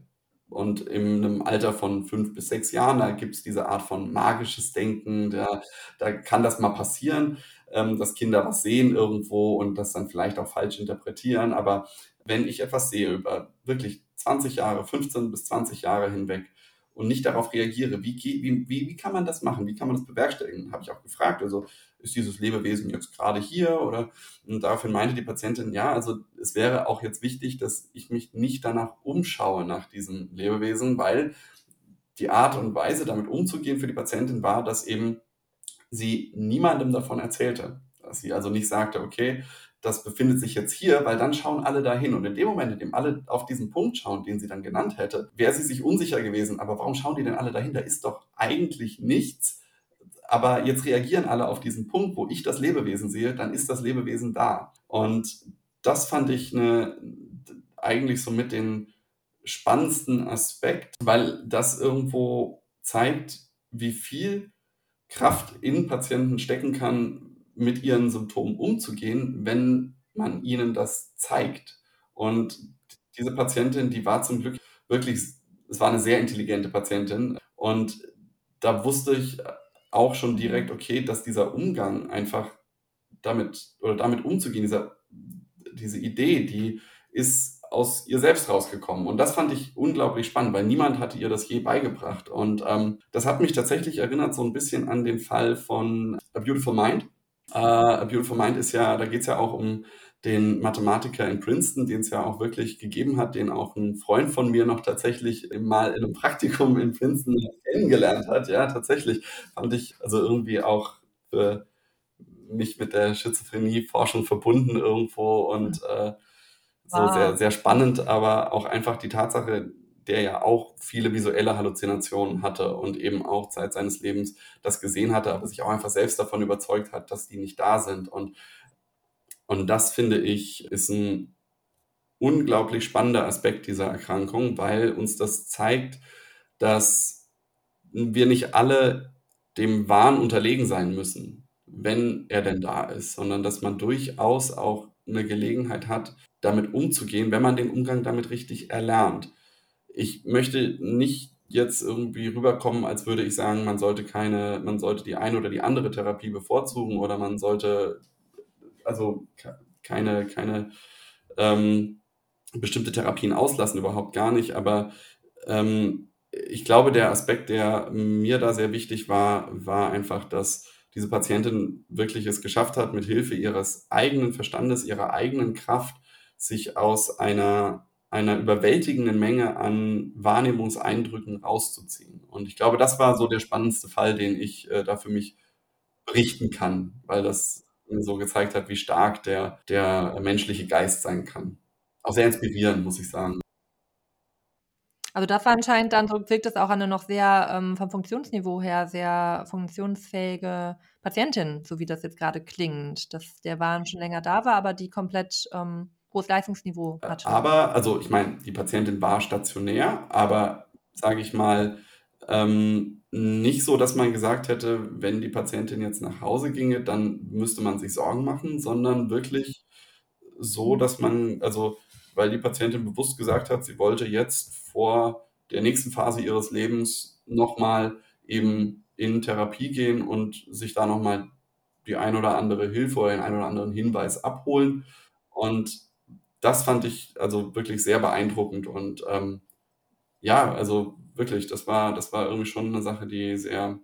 und in einem Alter von fünf bis sechs Jahren, da gibt es diese Art von magisches Denken, da, da kann das mal passieren, ähm, dass Kinder was sehen irgendwo und das dann vielleicht auch falsch interpretieren. Aber wenn ich etwas sehe über wirklich 20 Jahre, 15 bis 20 Jahre hinweg und nicht darauf reagiere, wie, wie, wie, wie kann man das machen? Wie kann man das bewerkstelligen? Habe ich auch gefragt. Also ist dieses Lebewesen jetzt gerade hier? Oder und daraufhin meinte die Patientin, ja, also es wäre auch jetzt wichtig, dass ich mich nicht danach umschaue nach diesem Lebewesen, weil die Art und Weise, damit umzugehen für die Patientin war, dass eben sie niemandem davon erzählte. Dass sie also nicht sagte, okay, das befindet sich jetzt hier, weil dann schauen alle dahin. Und in dem Moment, in dem alle auf diesen Punkt schauen, den sie dann genannt hätte, wäre sie sich unsicher gewesen. Aber warum schauen die denn alle dahin? Da ist doch eigentlich nichts. Aber jetzt reagieren alle auf diesen Punkt, wo ich das Lebewesen sehe, dann ist das Lebewesen da. Und das fand ich eine, eigentlich so mit den spannendsten Aspekt, weil das irgendwo zeigt, wie viel Kraft in Patienten stecken kann, mit ihren Symptomen umzugehen, wenn man ihnen das zeigt. Und diese Patientin, die war zum Glück wirklich, es war eine sehr intelligente Patientin. Und da wusste ich auch schon direkt, okay, dass dieser Umgang einfach damit oder damit umzugehen, dieser, diese Idee, die ist aus ihr selbst rausgekommen. Und das fand ich unglaublich spannend, weil niemand hatte ihr das je beigebracht. Und ähm, das hat mich tatsächlich erinnert so ein bisschen an den Fall von A Beautiful Mind. Uh, A Beautiful Mind ist ja, da geht es ja auch um den Mathematiker in Princeton, den es ja auch wirklich gegeben hat, den auch ein Freund von mir noch tatsächlich mal in einem Praktikum in Princeton kennengelernt hat. Ja, tatsächlich fand ich also irgendwie auch für mich mit der Schizophrenie-Forschung verbunden irgendwo und äh, so wow. sehr, sehr spannend, aber auch einfach die Tatsache, der ja auch viele visuelle Halluzinationen hatte und eben auch Zeit seines Lebens das gesehen hatte, aber sich auch einfach selbst davon überzeugt hat, dass die nicht da sind. Und, und das finde ich ist ein unglaublich spannender Aspekt dieser Erkrankung, weil uns das zeigt, dass wir nicht alle dem Wahn unterlegen sein müssen, wenn er denn da ist, sondern dass man durchaus auch eine Gelegenheit hat, damit umzugehen, wenn man den Umgang damit richtig erlernt. Ich möchte nicht jetzt irgendwie rüberkommen, als würde ich sagen, man sollte keine, man sollte die eine oder die andere Therapie bevorzugen oder man sollte also keine, keine ähm, bestimmte Therapien auslassen, überhaupt gar nicht. Aber ähm, ich glaube, der Aspekt, der mir da sehr wichtig war, war einfach, dass diese Patientin wirklich es geschafft hat, mit Hilfe ihres eigenen Verstandes, ihrer eigenen Kraft, sich aus einer einer überwältigenden Menge an Wahrnehmungseindrücken rauszuziehen. Und ich glaube, das war so der spannendste Fall, den ich äh, da für mich berichten kann, weil das so gezeigt hat, wie stark der, der menschliche Geist sein kann. Auch sehr inspirierend, muss ich sagen. Also das war anscheinend dann, so wirkt es auch eine noch sehr ähm, vom Funktionsniveau her sehr funktionsfähige Patientin, so wie das jetzt gerade klingt, dass der Wahn schon länger da war, aber die komplett ähm, hohes Leistungsniveau äh, hatte. Aber, also ich meine, die Patientin war stationär, aber sage ich mal, ähm, nicht so, dass man gesagt hätte, wenn die Patientin jetzt nach Hause ginge, dann müsste man sich Sorgen machen, sondern wirklich so, dass man, also weil die Patientin bewusst gesagt hat, sie wollte jetzt vor der nächsten Phase ihres Lebens nochmal eben in Therapie gehen und sich da nochmal die ein oder andere Hilfe oder den ein oder anderen Hinweis abholen. Und das fand ich also wirklich sehr beeindruckend und ähm, ja, also wirklich, das war, das war irgendwie schon eine Sache, die sehr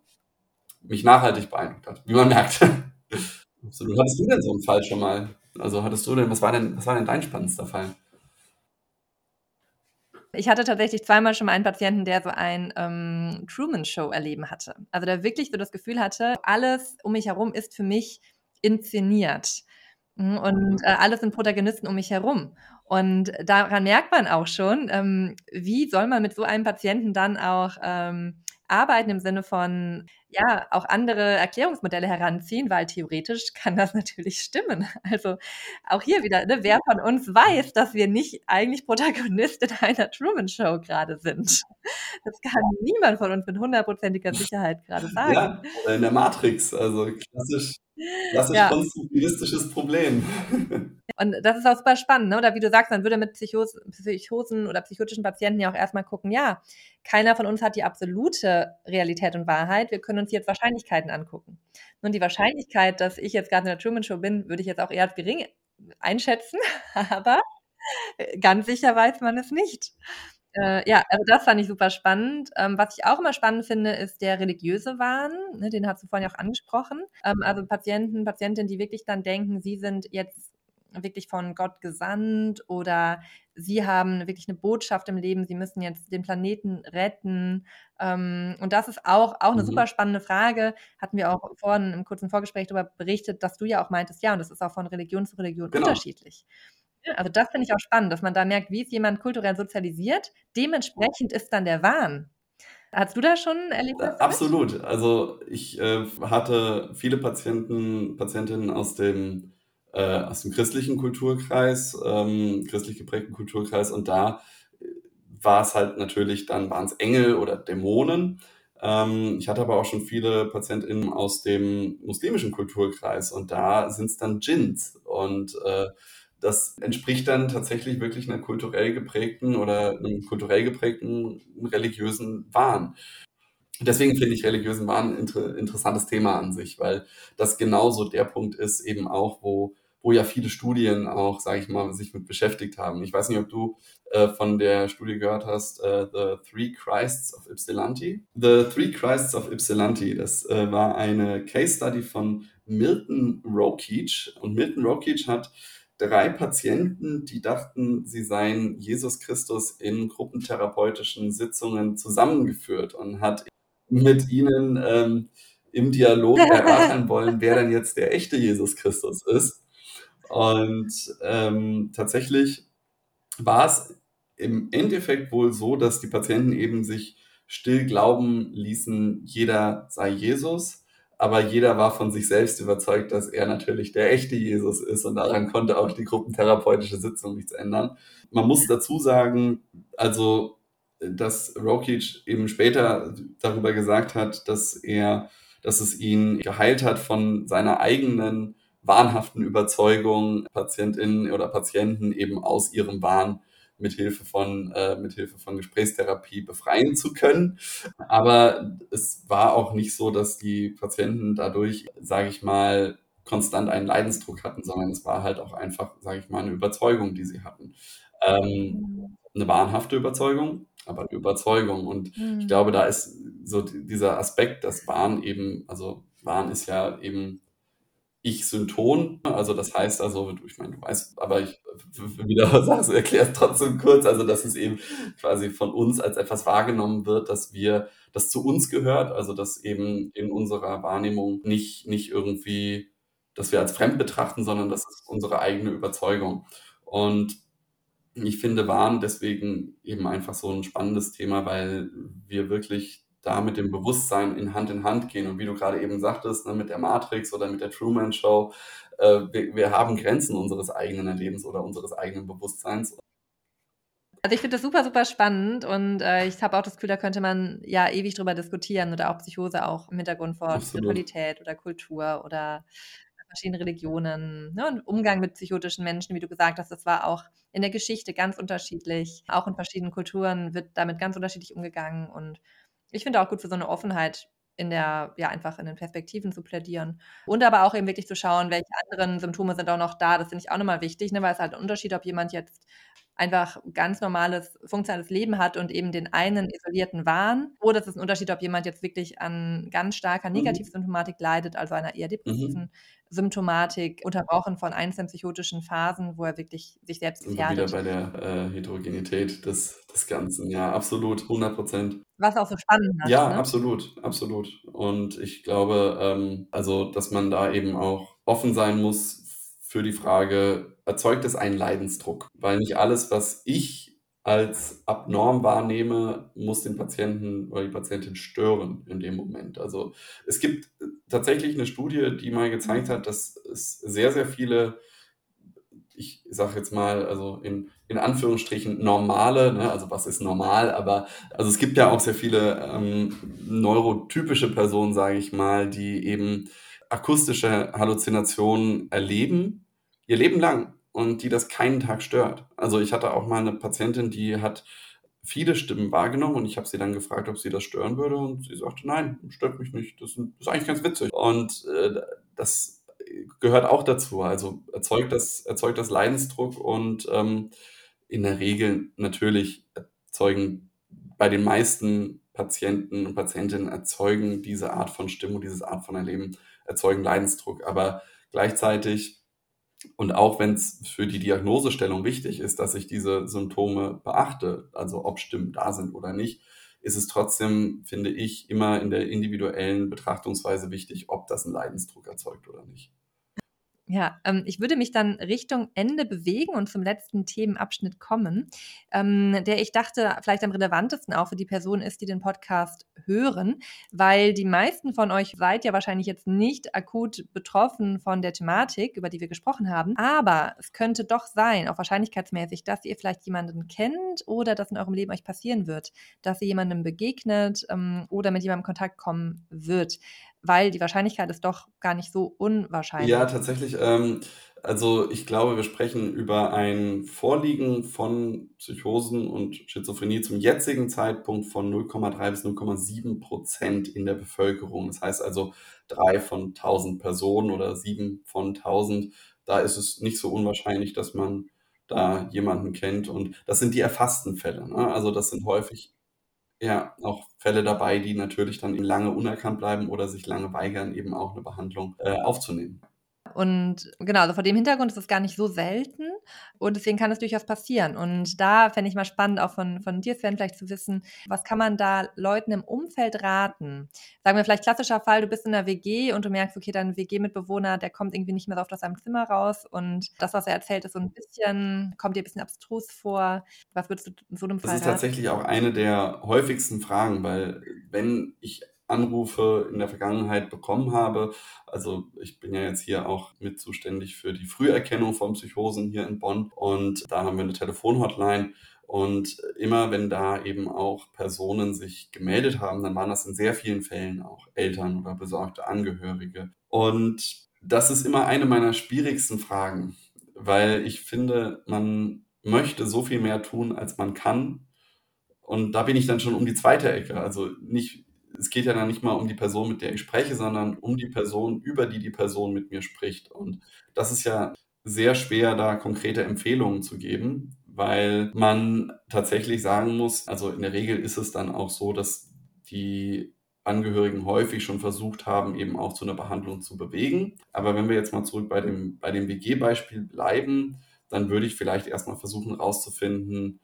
mich nachhaltig beeindruckt hat, wie man merkt. Absolut. Hattest du denn so einen Fall schon mal? Also hattest du denn, was war denn, was war denn dein spannendster Fall? Ich hatte tatsächlich zweimal schon mal einen Patienten, der so ein ähm, Truman-Show erleben hatte. Also der wirklich so das Gefühl hatte, alles um mich herum ist für mich inszeniert. Mhm, und äh, alles sind Protagonisten um mich herum. Und daran merkt man auch schon, ähm, wie soll man mit so einem Patienten dann auch ähm, arbeiten im Sinne von, ja auch andere Erklärungsmodelle heranziehen, weil theoretisch kann das natürlich stimmen. Also auch hier wieder, ne, wer von uns weiß, dass wir nicht eigentlich Protagonist in einer Truman-Show gerade sind? Das kann niemand von uns mit hundertprozentiger Sicherheit gerade sagen. Ja, oder in der Matrix, also klassisch, klassisch Ja. konstruktivistisches Problem. Und das ist auch super spannend, ne? Oder wie du sagst, man würde mit Psychos Psychosen oder psychotischen Patienten ja auch erstmal gucken, ja, keiner von uns hat die absolute Realität und Wahrheit. Wir können uns jetzt Wahrscheinlichkeiten angucken. Nun, die Wahrscheinlichkeit, dass ich jetzt gerade in der Truman Show bin, würde ich jetzt auch eher als gering einschätzen, aber äh, ganz sicher weiß man es nicht. Äh, ja, also das fand ich super spannend. Ähm, was ich auch immer spannend finde, ist der religiöse Wahn. Ne, den hast du vorhin ja auch angesprochen. Ähm, also Patienten, Patientinnen, die wirklich dann denken, sie sind jetzt wirklich von Gott gesandt oder sie haben wirklich eine Botschaft im Leben, sie müssen jetzt den Planeten retten. Ähm, und das ist auch, auch eine Mhm. super spannende Frage. Hatten wir auch vorhin im kurzen Vorgespräch darüber berichtet, dass du ja auch meintest, ja, und das ist auch von Religion zu Religion Genau. unterschiedlich. Also das finde ich auch spannend, dass man da merkt, wie ist jemand kulturell sozialisiert. Dementsprechend ist dann der Wahn. Hast du da schon Erlebnisse? mit? Absolut. Also ich äh, hatte viele Patienten, Patientinnen aus dem, äh, aus dem christlichen Kulturkreis, ähm, christlich geprägten Kulturkreis und da äh, war es halt natürlich, dann waren es Engel oder Dämonen. Ähm, ich hatte aber auch schon viele PatientInnen aus dem muslimischen Kulturkreis und da sind es dann Djinns und äh, das entspricht dann tatsächlich wirklich einer kulturell geprägten oder einem kulturell geprägten religiösen Wahn. Deswegen finde ich religiösen Wahn ein inter interessantes Thema an sich, weil das genauso der Punkt ist, eben auch, wo, wo ja viele Studien auch, sage ich mal, sich mit beschäftigt haben. Ich weiß nicht, ob du äh, von der Studie gehört hast, äh, The Three Christs of Ypsilanti. The Three Christs of Ypsilanti, das äh, war eine Case Study von Milton Rokeach. Und Milton Rokeach hat drei Patienten, die dachten, sie seien Jesus Christus in gruppentherapeutischen Sitzungen zusammengeführt und hat mit ihnen ähm, im Dialog erörtern wollen, wer denn jetzt der echte Jesus Christus ist. Und ähm, tatsächlich war es im Endeffekt wohl so, dass die Patienten eben sich still glauben ließen, jeder sei Jesus, aber jeder war von sich selbst überzeugt, dass er natürlich der echte Jesus ist und daran konnte auch die gruppentherapeutische Sitzung nichts ändern. Man muss dazu sagen, also dass Rokic eben später darüber gesagt hat, dass er, dass es ihn geheilt hat von seiner eigenen wahnhaften Überzeugung, Patientinnen oder Patienten eben aus ihrem Wahn mit Hilfe von äh, mit Hilfe von Gesprächstherapie befreien zu können. Aber es war auch nicht so, dass die Patienten dadurch, sage ich mal, konstant einen Leidensdruck hatten, sondern es war halt auch einfach, sage ich mal, eine Überzeugung, die sie hatten. Ähm, eine wahnhafte Überzeugung, aber Überzeugung. Und Mhm. ich glaube, da ist so dieser Aspekt, dass Wahn eben, also Wahn ist ja eben ich-Synton, also das heißt also, ich meine, du weißt, aber ich wieder sagst, erklär es trotzdem kurz, also dass es eben quasi von uns als etwas wahrgenommen wird, dass wir, das zu uns gehört, also dass eben in unserer Wahrnehmung nicht, nicht irgendwie, dass wir als fremd betrachten, sondern das ist unsere eigene Überzeugung. Und ich finde Wahn deswegen eben einfach so ein spannendes Thema, weil wir wirklich da mit dem Bewusstsein in Hand in Hand gehen. Und wie du gerade eben sagtest, ne, mit der Matrix oder mit der Truman Show, äh, wir, wir haben Grenzen unseres eigenen Erlebens oder unseres eigenen Bewusstseins. Also ich finde das super, super spannend und äh, ich habe auch das Gefühl, da könnte man ja ewig drüber diskutieren oder auch Psychose auch im Hintergrund von Absolut. Spiritualität oder Kultur oder verschiedene Religionen. Ne? Und Umgang mit psychotischen Menschen, wie du gesagt hast, das war auch in der Geschichte ganz unterschiedlich. Auch in verschiedenen Kulturen wird damit ganz unterschiedlich umgegangen und ich finde auch gut für so eine Offenheit in der, ja, einfach in den Perspektiven zu plädieren. Und aber auch eben wirklich zu schauen, welche anderen Symptome sind auch noch da. Das finde ich auch nochmal wichtig, ne? weil es halt ein Unterschied, ob jemand jetzt einfach ganz normales, funktionales Leben hat und eben den einen isolierten Wahn. Oder es ist ein Unterschied, ob jemand jetzt wirklich an ganz starker Mhm. Negativsymptomatik leidet, also einer eher depressiven Symptomatik, unterbrochen von einzelnen psychotischen Phasen, wo er wirklich sich selbst Sind wir wieder gefährdet. bei der äh, Heterogenität des, des Ganzen. Ja, absolut, 100 Prozent. Was auch so spannend macht. Ja, ne? absolut, absolut. Und ich glaube, ähm, also, dass man da eben auch offen sein muss für die Frage, erzeugt es einen Leidensdruck? Weil nicht alles, was ich als abnorm wahrnehme, muss den Patienten oder die Patientin stören in dem Moment. Also es gibt tatsächlich eine Studie, die mal gezeigt hat, dass es sehr, sehr viele, ich sage jetzt mal, also in, in Anführungsstrichen normale, ne, also was ist normal, aber also es gibt ja auch sehr viele ähm, neurotypische Personen, sage ich mal, die eben akustische Halluzinationen erleben, ihr Leben lang und die das keinen Tag stört. Also ich hatte auch mal eine Patientin, die hat viele Stimmen wahrgenommen und ich habe sie dann gefragt, ob sie das stören würde und sie sagte, nein, stört mich nicht, das ist eigentlich ganz witzig. Und äh, das gehört auch dazu, also erzeugt das, erzeugt das Leidensdruck und ähm, in der Regel natürlich erzeugen bei den meisten Patienten und Patientinnen erzeugen diese Art von Stimmung, diese Art von Erleben, erzeugen Leidensdruck. Aber gleichzeitig und auch wenn es für die Diagnosestellung wichtig ist, dass ich diese Symptome beachte, also ob Stimmen da sind oder nicht, ist es trotzdem, finde ich, immer in der individuellen Betrachtungsweise wichtig, ob das einen Leidensdruck erzeugt oder nicht. Ja, ähm, ich würde mich dann Richtung Ende bewegen und zum letzten Themenabschnitt kommen, ähm, der ich dachte vielleicht am relevantesten auch für die Person ist, die den Podcast hören, weil die meisten von euch seid ja wahrscheinlich jetzt nicht akut betroffen von der Thematik, über die wir gesprochen haben, aber es könnte doch sein, auch wahrscheinlichkeitsmäßig, dass ihr vielleicht jemanden kennt oder dass in eurem Leben euch passieren wird, dass ihr jemandem begegnet ähm, oder mit jemandem in Kontakt kommen wird weil die Wahrscheinlichkeit ist doch gar nicht so unwahrscheinlich. Ja, tatsächlich. Ähm, also ich glaube, wir sprechen über ein Vorliegen von Psychosen und Schizophrenie zum jetzigen Zeitpunkt von 0,3 bis 0,7 Prozent in der Bevölkerung. Das heißt also drei von 1000 Personen oder sieben von 1000. Da ist es nicht so unwahrscheinlich, dass man da jemanden kennt. Und das sind die erfassten Fälle. Ne? Also das sind häufig ja, auch Fälle dabei, die natürlich dann eben lange unerkannt bleiben oder sich lange weigern, eben auch eine Behandlung äh, aufzunehmen. Und genau, also vor dem Hintergrund ist es gar nicht so selten und deswegen kann es durchaus passieren. Und da fände ich mal spannend, auch von, von dir, Sven, vielleicht zu wissen, was kann man da Leuten im Umfeld raten? Sagen wir vielleicht klassischer Fall, du bist in einer WG und du merkst, okay, dein WG-Mitbewohner, der kommt irgendwie nicht mehr so oft aus seinem Zimmer raus und das, was er erzählt, ist so ein bisschen, kommt dir ein bisschen abstrus vor. Was würdest du in so einem Fall Das ist raten? tatsächlich auch eine der häufigsten Fragen, weil wenn ich Anrufe in der Vergangenheit bekommen habe. Also ich bin ja jetzt hier auch mit zuständig für die Früherkennung von Psychosen hier in Bonn und da haben wir eine Telefonhotline. Und immer wenn da eben auch Personen sich gemeldet haben, dann waren das in sehr vielen Fällen auch Eltern oder besorgte Angehörige. Und das ist immer eine meiner schwierigsten Fragen, weil ich finde, man möchte so viel mehr tun, als man kann. Und da bin ich dann schon um die zweite Ecke. Also nicht es geht ja dann nicht mal um die Person, mit der ich spreche, sondern um die Person, über die die Person mit mir spricht. Und das ist ja sehr schwer, da konkrete Empfehlungen zu geben, weil man tatsächlich sagen muss, also in der Regel ist es dann auch so, dass die Angehörigen häufig schon versucht haben, eben auch zu einer Behandlung zu bewegen. Aber wenn wir jetzt mal zurück bei dem, bei dem WG-Beispiel bleiben, dann würde ich vielleicht erstmal versuchen herauszufinden,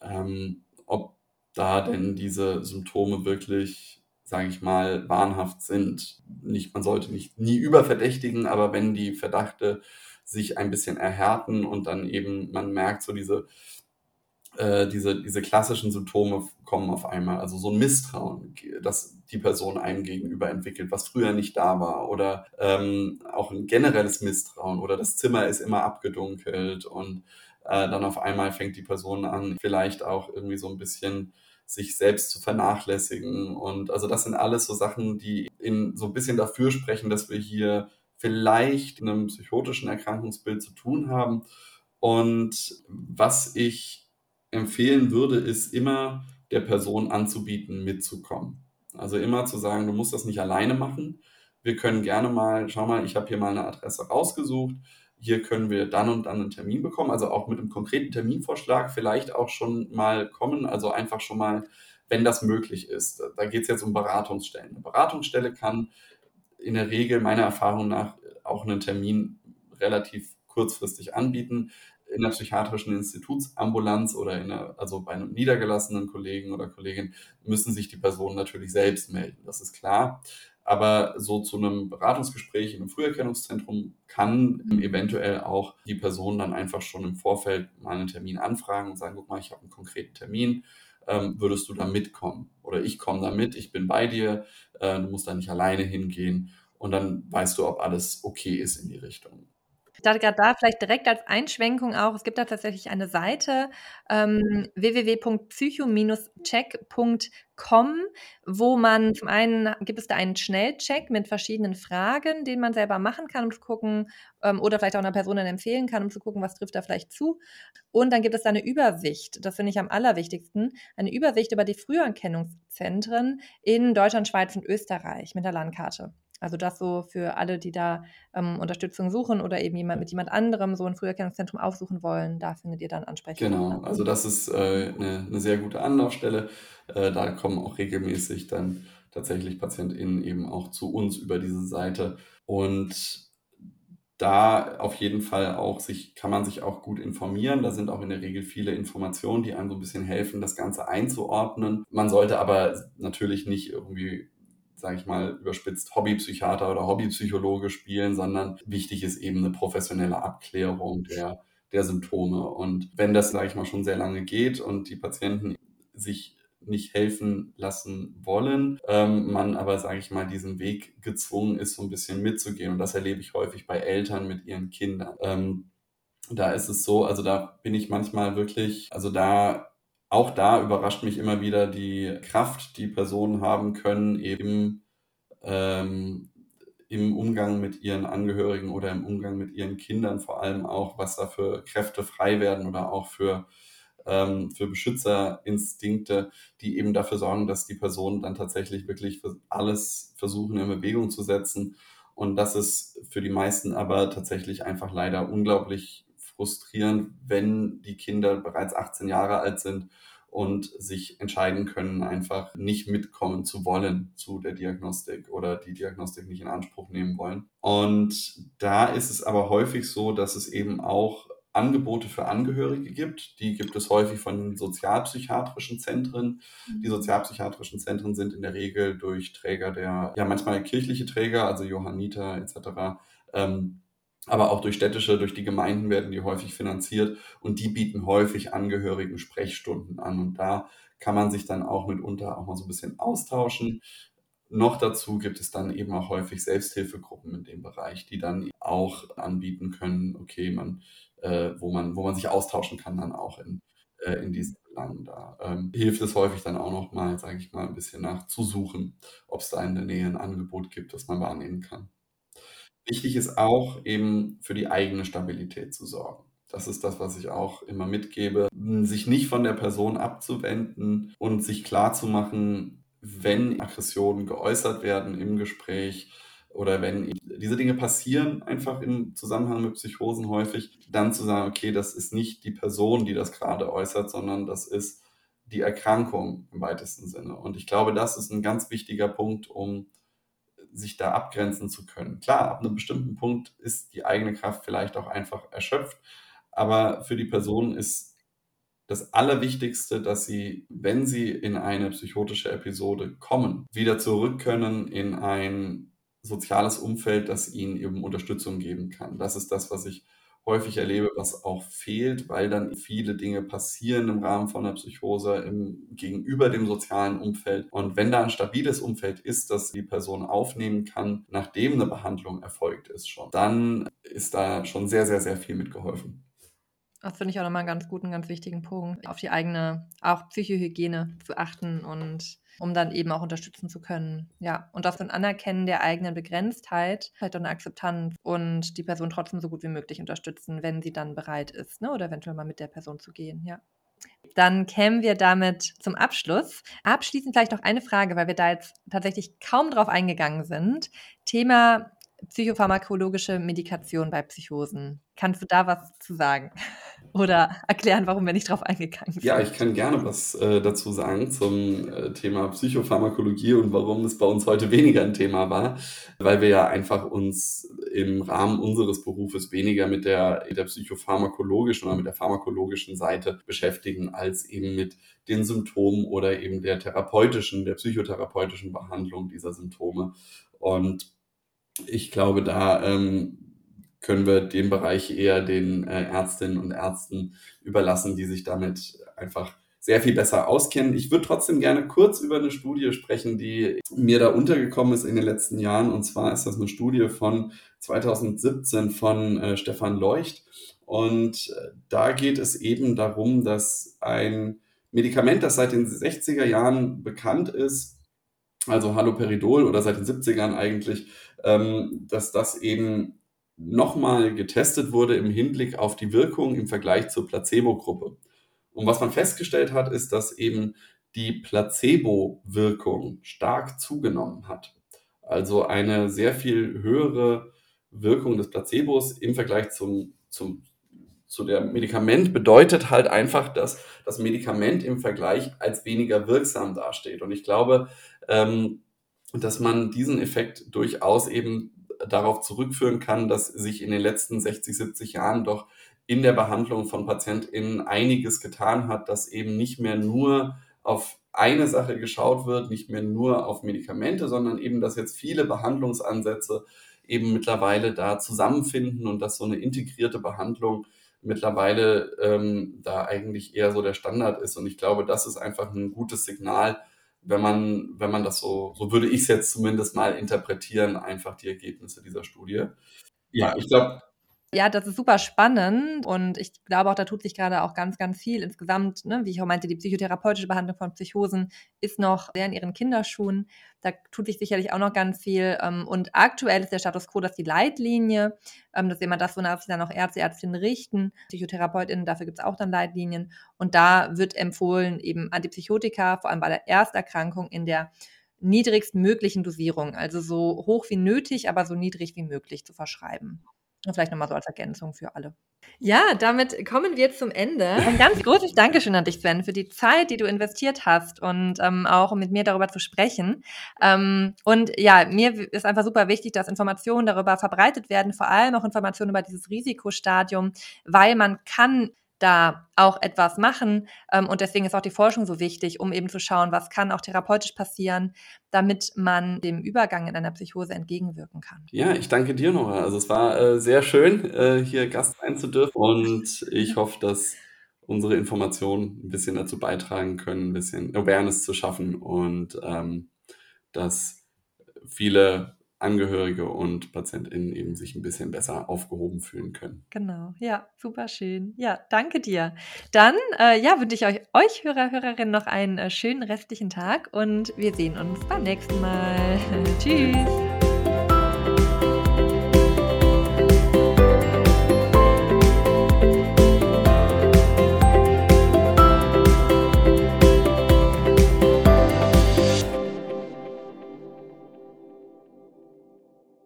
ähm, ob da denn diese Symptome wirklich sage ich mal, wahnhaft sind. Nicht, man sollte nicht nie überverdächtigen, aber wenn die Verdachte sich ein bisschen erhärten und dann eben man merkt, so diese, äh, diese, diese klassischen Symptome kommen auf einmal. Also so ein Misstrauen, das die Person einem gegenüber entwickelt, was früher nicht da war. Oder ähm, auch ein generelles Misstrauen oder das Zimmer ist immer abgedunkelt und äh, dann auf einmal fängt die Person an, vielleicht auch irgendwie so ein bisschen sich selbst zu vernachlässigen. Und also das sind alles so Sachen, die in so ein bisschen dafür sprechen, dass wir hier vielleicht einem psychotischen Erkrankungsbild zu tun haben. Und was ich empfehlen würde, ist immer der Person anzubieten, mitzukommen. Also immer zu sagen, du musst das nicht alleine machen. Wir können gerne mal, schau mal, ich habe hier mal eine Adresse rausgesucht hier können wir dann und dann einen Termin bekommen, also auch mit einem konkreten Terminvorschlag vielleicht auch schon mal kommen, also einfach schon mal, wenn das möglich ist. Da geht es jetzt um Beratungsstellen. Eine Beratungsstelle kann in der Regel meiner Erfahrung nach auch einen Termin relativ kurzfristig anbieten. in der psychiatrischen Institutsambulanz oder einer, also bei einem niedergelassenen Kollegen oder Kollegin müssen sich die Personen natürlich selbst melden. Das ist klar. Aber so zu einem Beratungsgespräch in einem Früherkennungszentrum kann eventuell auch die Person dann einfach schon im Vorfeld mal einen Termin anfragen und sagen, guck mal, ich habe einen konkreten Termin, ähm, würdest du da mitkommen? Oder ich komme da mit, ich bin bei dir, äh, du musst da nicht alleine hingehen und dann weißt du, ob alles okay ist in die Richtung. Ich dachte gerade da vielleicht direkt als Einschwenkung auch, es gibt da tatsächlich eine Seite ähm, www.psycho-check.com, wo man zum einen gibt es da einen Schnellcheck mit verschiedenen Fragen, den man selber machen kann, um zu gucken, ähm, oder vielleicht auch einer Person dann empfehlen kann, um zu gucken, was trifft da vielleicht zu. Und dann gibt es da eine Übersicht, das finde ich am allerwichtigsten, eine Übersicht über die Früherkennungszentren in Deutschland, Schweiz und Österreich mit der Landkarte. Also das so für alle, die da ähm, Unterstützung suchen oder eben jemand mit jemand anderem so ein Früherkennungszentrum aufsuchen wollen, da findet ihr dann Ansprechpartner. Genau, also das ist äh, eine, sehr gute Anlaufstelle. Äh, da kommen auch regelmäßig dann tatsächlich PatientInnen eben auch zu uns über diese Seite. Und da auf jeden Fall auch sich, kann man sich auch gut informieren. Da sind auch in der Regel viele Informationen, die einem so ein bisschen helfen, das Ganze einzuordnen. Man sollte aber natürlich nicht irgendwie sage ich mal, überspitzt Hobbypsychiater oder Hobbypsychologe spielen, sondern wichtig ist eben eine professionelle Abklärung der, der Symptome. Und wenn das, sage ich mal, schon sehr lange geht und die Patienten sich nicht helfen lassen wollen, ähm, man aber, sage ich mal, diesen Weg gezwungen ist, so ein bisschen mitzugehen. Und das erlebe ich häufig bei Eltern mit ihren Kindern. Ähm, da ist es so, also da bin ich manchmal wirklich, also da auch da überrascht mich immer wieder die Kraft, die Personen haben können, eben ähm, im Umgang mit ihren Angehörigen oder im Umgang mit ihren Kindern vor allem auch, was da für Kräfte frei werden oder auch für, ähm, für Beschützerinstinkte, die eben dafür sorgen, dass die Personen dann tatsächlich wirklich alles versuchen in Bewegung zu setzen. Und das ist für die meisten aber tatsächlich einfach leider unglaublich frustrierend, wenn die Kinder bereits 18 Jahre alt sind und sich entscheiden können, einfach nicht mitkommen zu wollen zu der Diagnostik oder die Diagnostik nicht in Anspruch nehmen wollen. Und da ist es aber häufig so, dass es eben auch Angebote für Angehörige gibt. Die gibt es häufig von den sozialpsychiatrischen Zentren. Die mhm. sozialpsychiatrischen Zentren sind in der Regel durch Träger der, ja manchmal kirchliche Träger, also Johanniter etc., ähm, aber auch durch städtische, durch die Gemeinden werden die häufig finanziert und die bieten häufig Angehörigen Sprechstunden an und da kann man sich dann auch mitunter auch mal so ein bisschen austauschen. Noch dazu gibt es dann eben auch häufig Selbsthilfegruppen in dem Bereich, die dann auch anbieten können, okay, man, äh, wo man, wo man sich austauschen kann dann auch in, äh, in diesen Belangen. Da ähm, hilft es häufig dann auch noch mal, sage ich mal, ein bisschen nachzusuchen, ob es da in der Nähe ein Angebot gibt, das man wahrnehmen kann. Wichtig ist auch eben für die eigene Stabilität zu sorgen. Das ist das, was ich auch immer mitgebe, sich nicht von der Person abzuwenden und sich klar zu machen, wenn Aggressionen geäußert werden im Gespräch oder wenn diese Dinge passieren, einfach im Zusammenhang mit Psychosen häufig, dann zu sagen, okay, das ist nicht die Person, die das gerade äußert, sondern das ist die Erkrankung im weitesten Sinne. Und ich glaube, das ist ein ganz wichtiger Punkt, um sich da abgrenzen zu können. Klar, ab einem bestimmten Punkt ist die eigene Kraft vielleicht auch einfach erschöpft, aber für die Person ist das Allerwichtigste, dass sie, wenn sie in eine psychotische Episode kommen, wieder zurück können in ein soziales Umfeld, das ihnen eben Unterstützung geben kann. Das ist das, was ich häufig erlebe, was auch fehlt, weil dann viele Dinge passieren im Rahmen von der Psychose im, gegenüber dem sozialen Umfeld. Und wenn da ein stabiles Umfeld ist, das die Person aufnehmen kann, nachdem eine Behandlung erfolgt ist schon, dann ist da schon sehr, sehr, sehr viel mitgeholfen. Das finde ich auch nochmal einen ganz guten, ganz wichtigen Punkt, auf die eigene, auch Psychohygiene zu achten und um dann eben auch unterstützen zu können. Ja, und das ein Anerkennen der eigenen Begrenztheit, auch eine Akzeptanz und die Person trotzdem so gut wie möglich unterstützen, wenn sie dann bereit ist, ne? oder eventuell mal mit der Person zu gehen, ja. Dann kämen wir damit zum Abschluss. Abschließend vielleicht noch eine Frage, weil wir da jetzt tatsächlich kaum drauf eingegangen sind. Thema psychopharmakologische Medikation bei Psychosen. Kannst du da was zu sagen? Oder erklären, warum wir nicht drauf eingegangen sind. Ja, ich kann gerne was äh, dazu sagen zum äh, Thema Psychopharmakologie und warum es bei uns heute weniger ein Thema war, weil wir ja einfach uns im Rahmen unseres Berufes weniger mit der, der psychopharmakologischen oder mit der pharmakologischen Seite beschäftigen, als eben mit den Symptomen oder eben der therapeutischen, der psychotherapeutischen Behandlung dieser Symptome. Und ich glaube, da ähm, können wir den Bereich eher den äh, Ärztinnen und Ärzten überlassen, die sich damit einfach sehr viel besser auskennen. Ich würde trotzdem gerne kurz über eine Studie sprechen, die mir da untergekommen ist in den letzten Jahren. Und zwar ist das eine Studie von 2017 von äh, Stefan Leucht. Und äh, da geht es eben darum, dass ein Medikament, das seit den 60er Jahren bekannt ist, also Haloperidol oder seit den 70ern eigentlich, ähm, dass das eben nochmal getestet wurde im Hinblick auf die Wirkung im Vergleich zur Placebo-Gruppe. Und was man festgestellt hat, ist, dass eben die Placebo-Wirkung stark zugenommen hat. Also eine sehr viel höhere Wirkung des Placebos im Vergleich zum, zum, zu der Medikament bedeutet halt einfach, dass das Medikament im Vergleich als weniger wirksam dasteht. Und ich glaube, ähm, dass man diesen Effekt durchaus eben darauf zurückführen kann, dass sich in den letzten 60, 70 Jahren doch in der Behandlung von PatientInnen einiges getan hat, dass eben nicht mehr nur auf eine Sache geschaut wird, nicht mehr nur auf Medikamente, sondern eben, dass jetzt viele Behandlungsansätze eben mittlerweile da zusammenfinden und dass so eine integrierte Behandlung mittlerweile ähm, da eigentlich eher so der Standard ist. Und ich glaube, das ist einfach ein gutes Signal, wenn man, wenn man das so, so würde ich es jetzt zumindest mal interpretieren, einfach die Ergebnisse dieser Studie. Ja, ich glaube, ja, das ist super spannend und ich glaube auch, da tut sich gerade auch ganz, ganz viel insgesamt. Ne? Wie ich auch meinte, die psychotherapeutische Behandlung von Psychosen ist noch sehr in ihren Kinderschuhen. Da tut sich sicherlich auch noch ganz viel. Ähm, und aktuell ist der Status quo, dass die Leitlinie, ähm, das ist immer das, wonach sich dann auch Ärzte, Ärztinnen richten, PsychotherapeutInnen, dafür gibt es auch dann Leitlinien. Und da wird empfohlen, eben Antipsychotika, vor allem bei der Ersterkrankung in der niedrigstmöglichen Dosierung, also so hoch wie nötig, aber so niedrig wie möglich zu verschreiben. Vielleicht nochmal so als Ergänzung für alle. Ja, damit kommen wir zum Ende. Ein ganz großes Dankeschön an dich, Sven, für die Zeit, die du investiert hast und ähm, auch mit mir darüber zu sprechen. Ähm, und ja, mir ist einfach super wichtig, dass Informationen darüber verbreitet werden, vor allem auch Informationen über dieses Risikostadium, weil man kann da auch etwas machen. Ähm, und deswegen ist auch die Forschung so wichtig, um eben zu schauen, was kann auch therapeutisch passieren, damit man dem Übergang in einer Psychose entgegenwirken kann. Ja, ich danke dir, Nora. Also es war äh, sehr schön, äh, hier Gast sein zu dürfen. Und ich hoffe, dass unsere Informationen ein bisschen dazu beitragen können, ein bisschen Awareness zu schaffen und ähm, dass viele Angehörige und PatientInnen eben sich ein bisschen besser aufgehoben fühlen können. Genau, ja, super schön. Ja, danke dir. Dann äh, ja, wünsche ich euch, euch Hörer, Hörerinnen noch einen äh, schönen restlichen Tag und wir sehen uns beim nächsten Mal. Tschüss.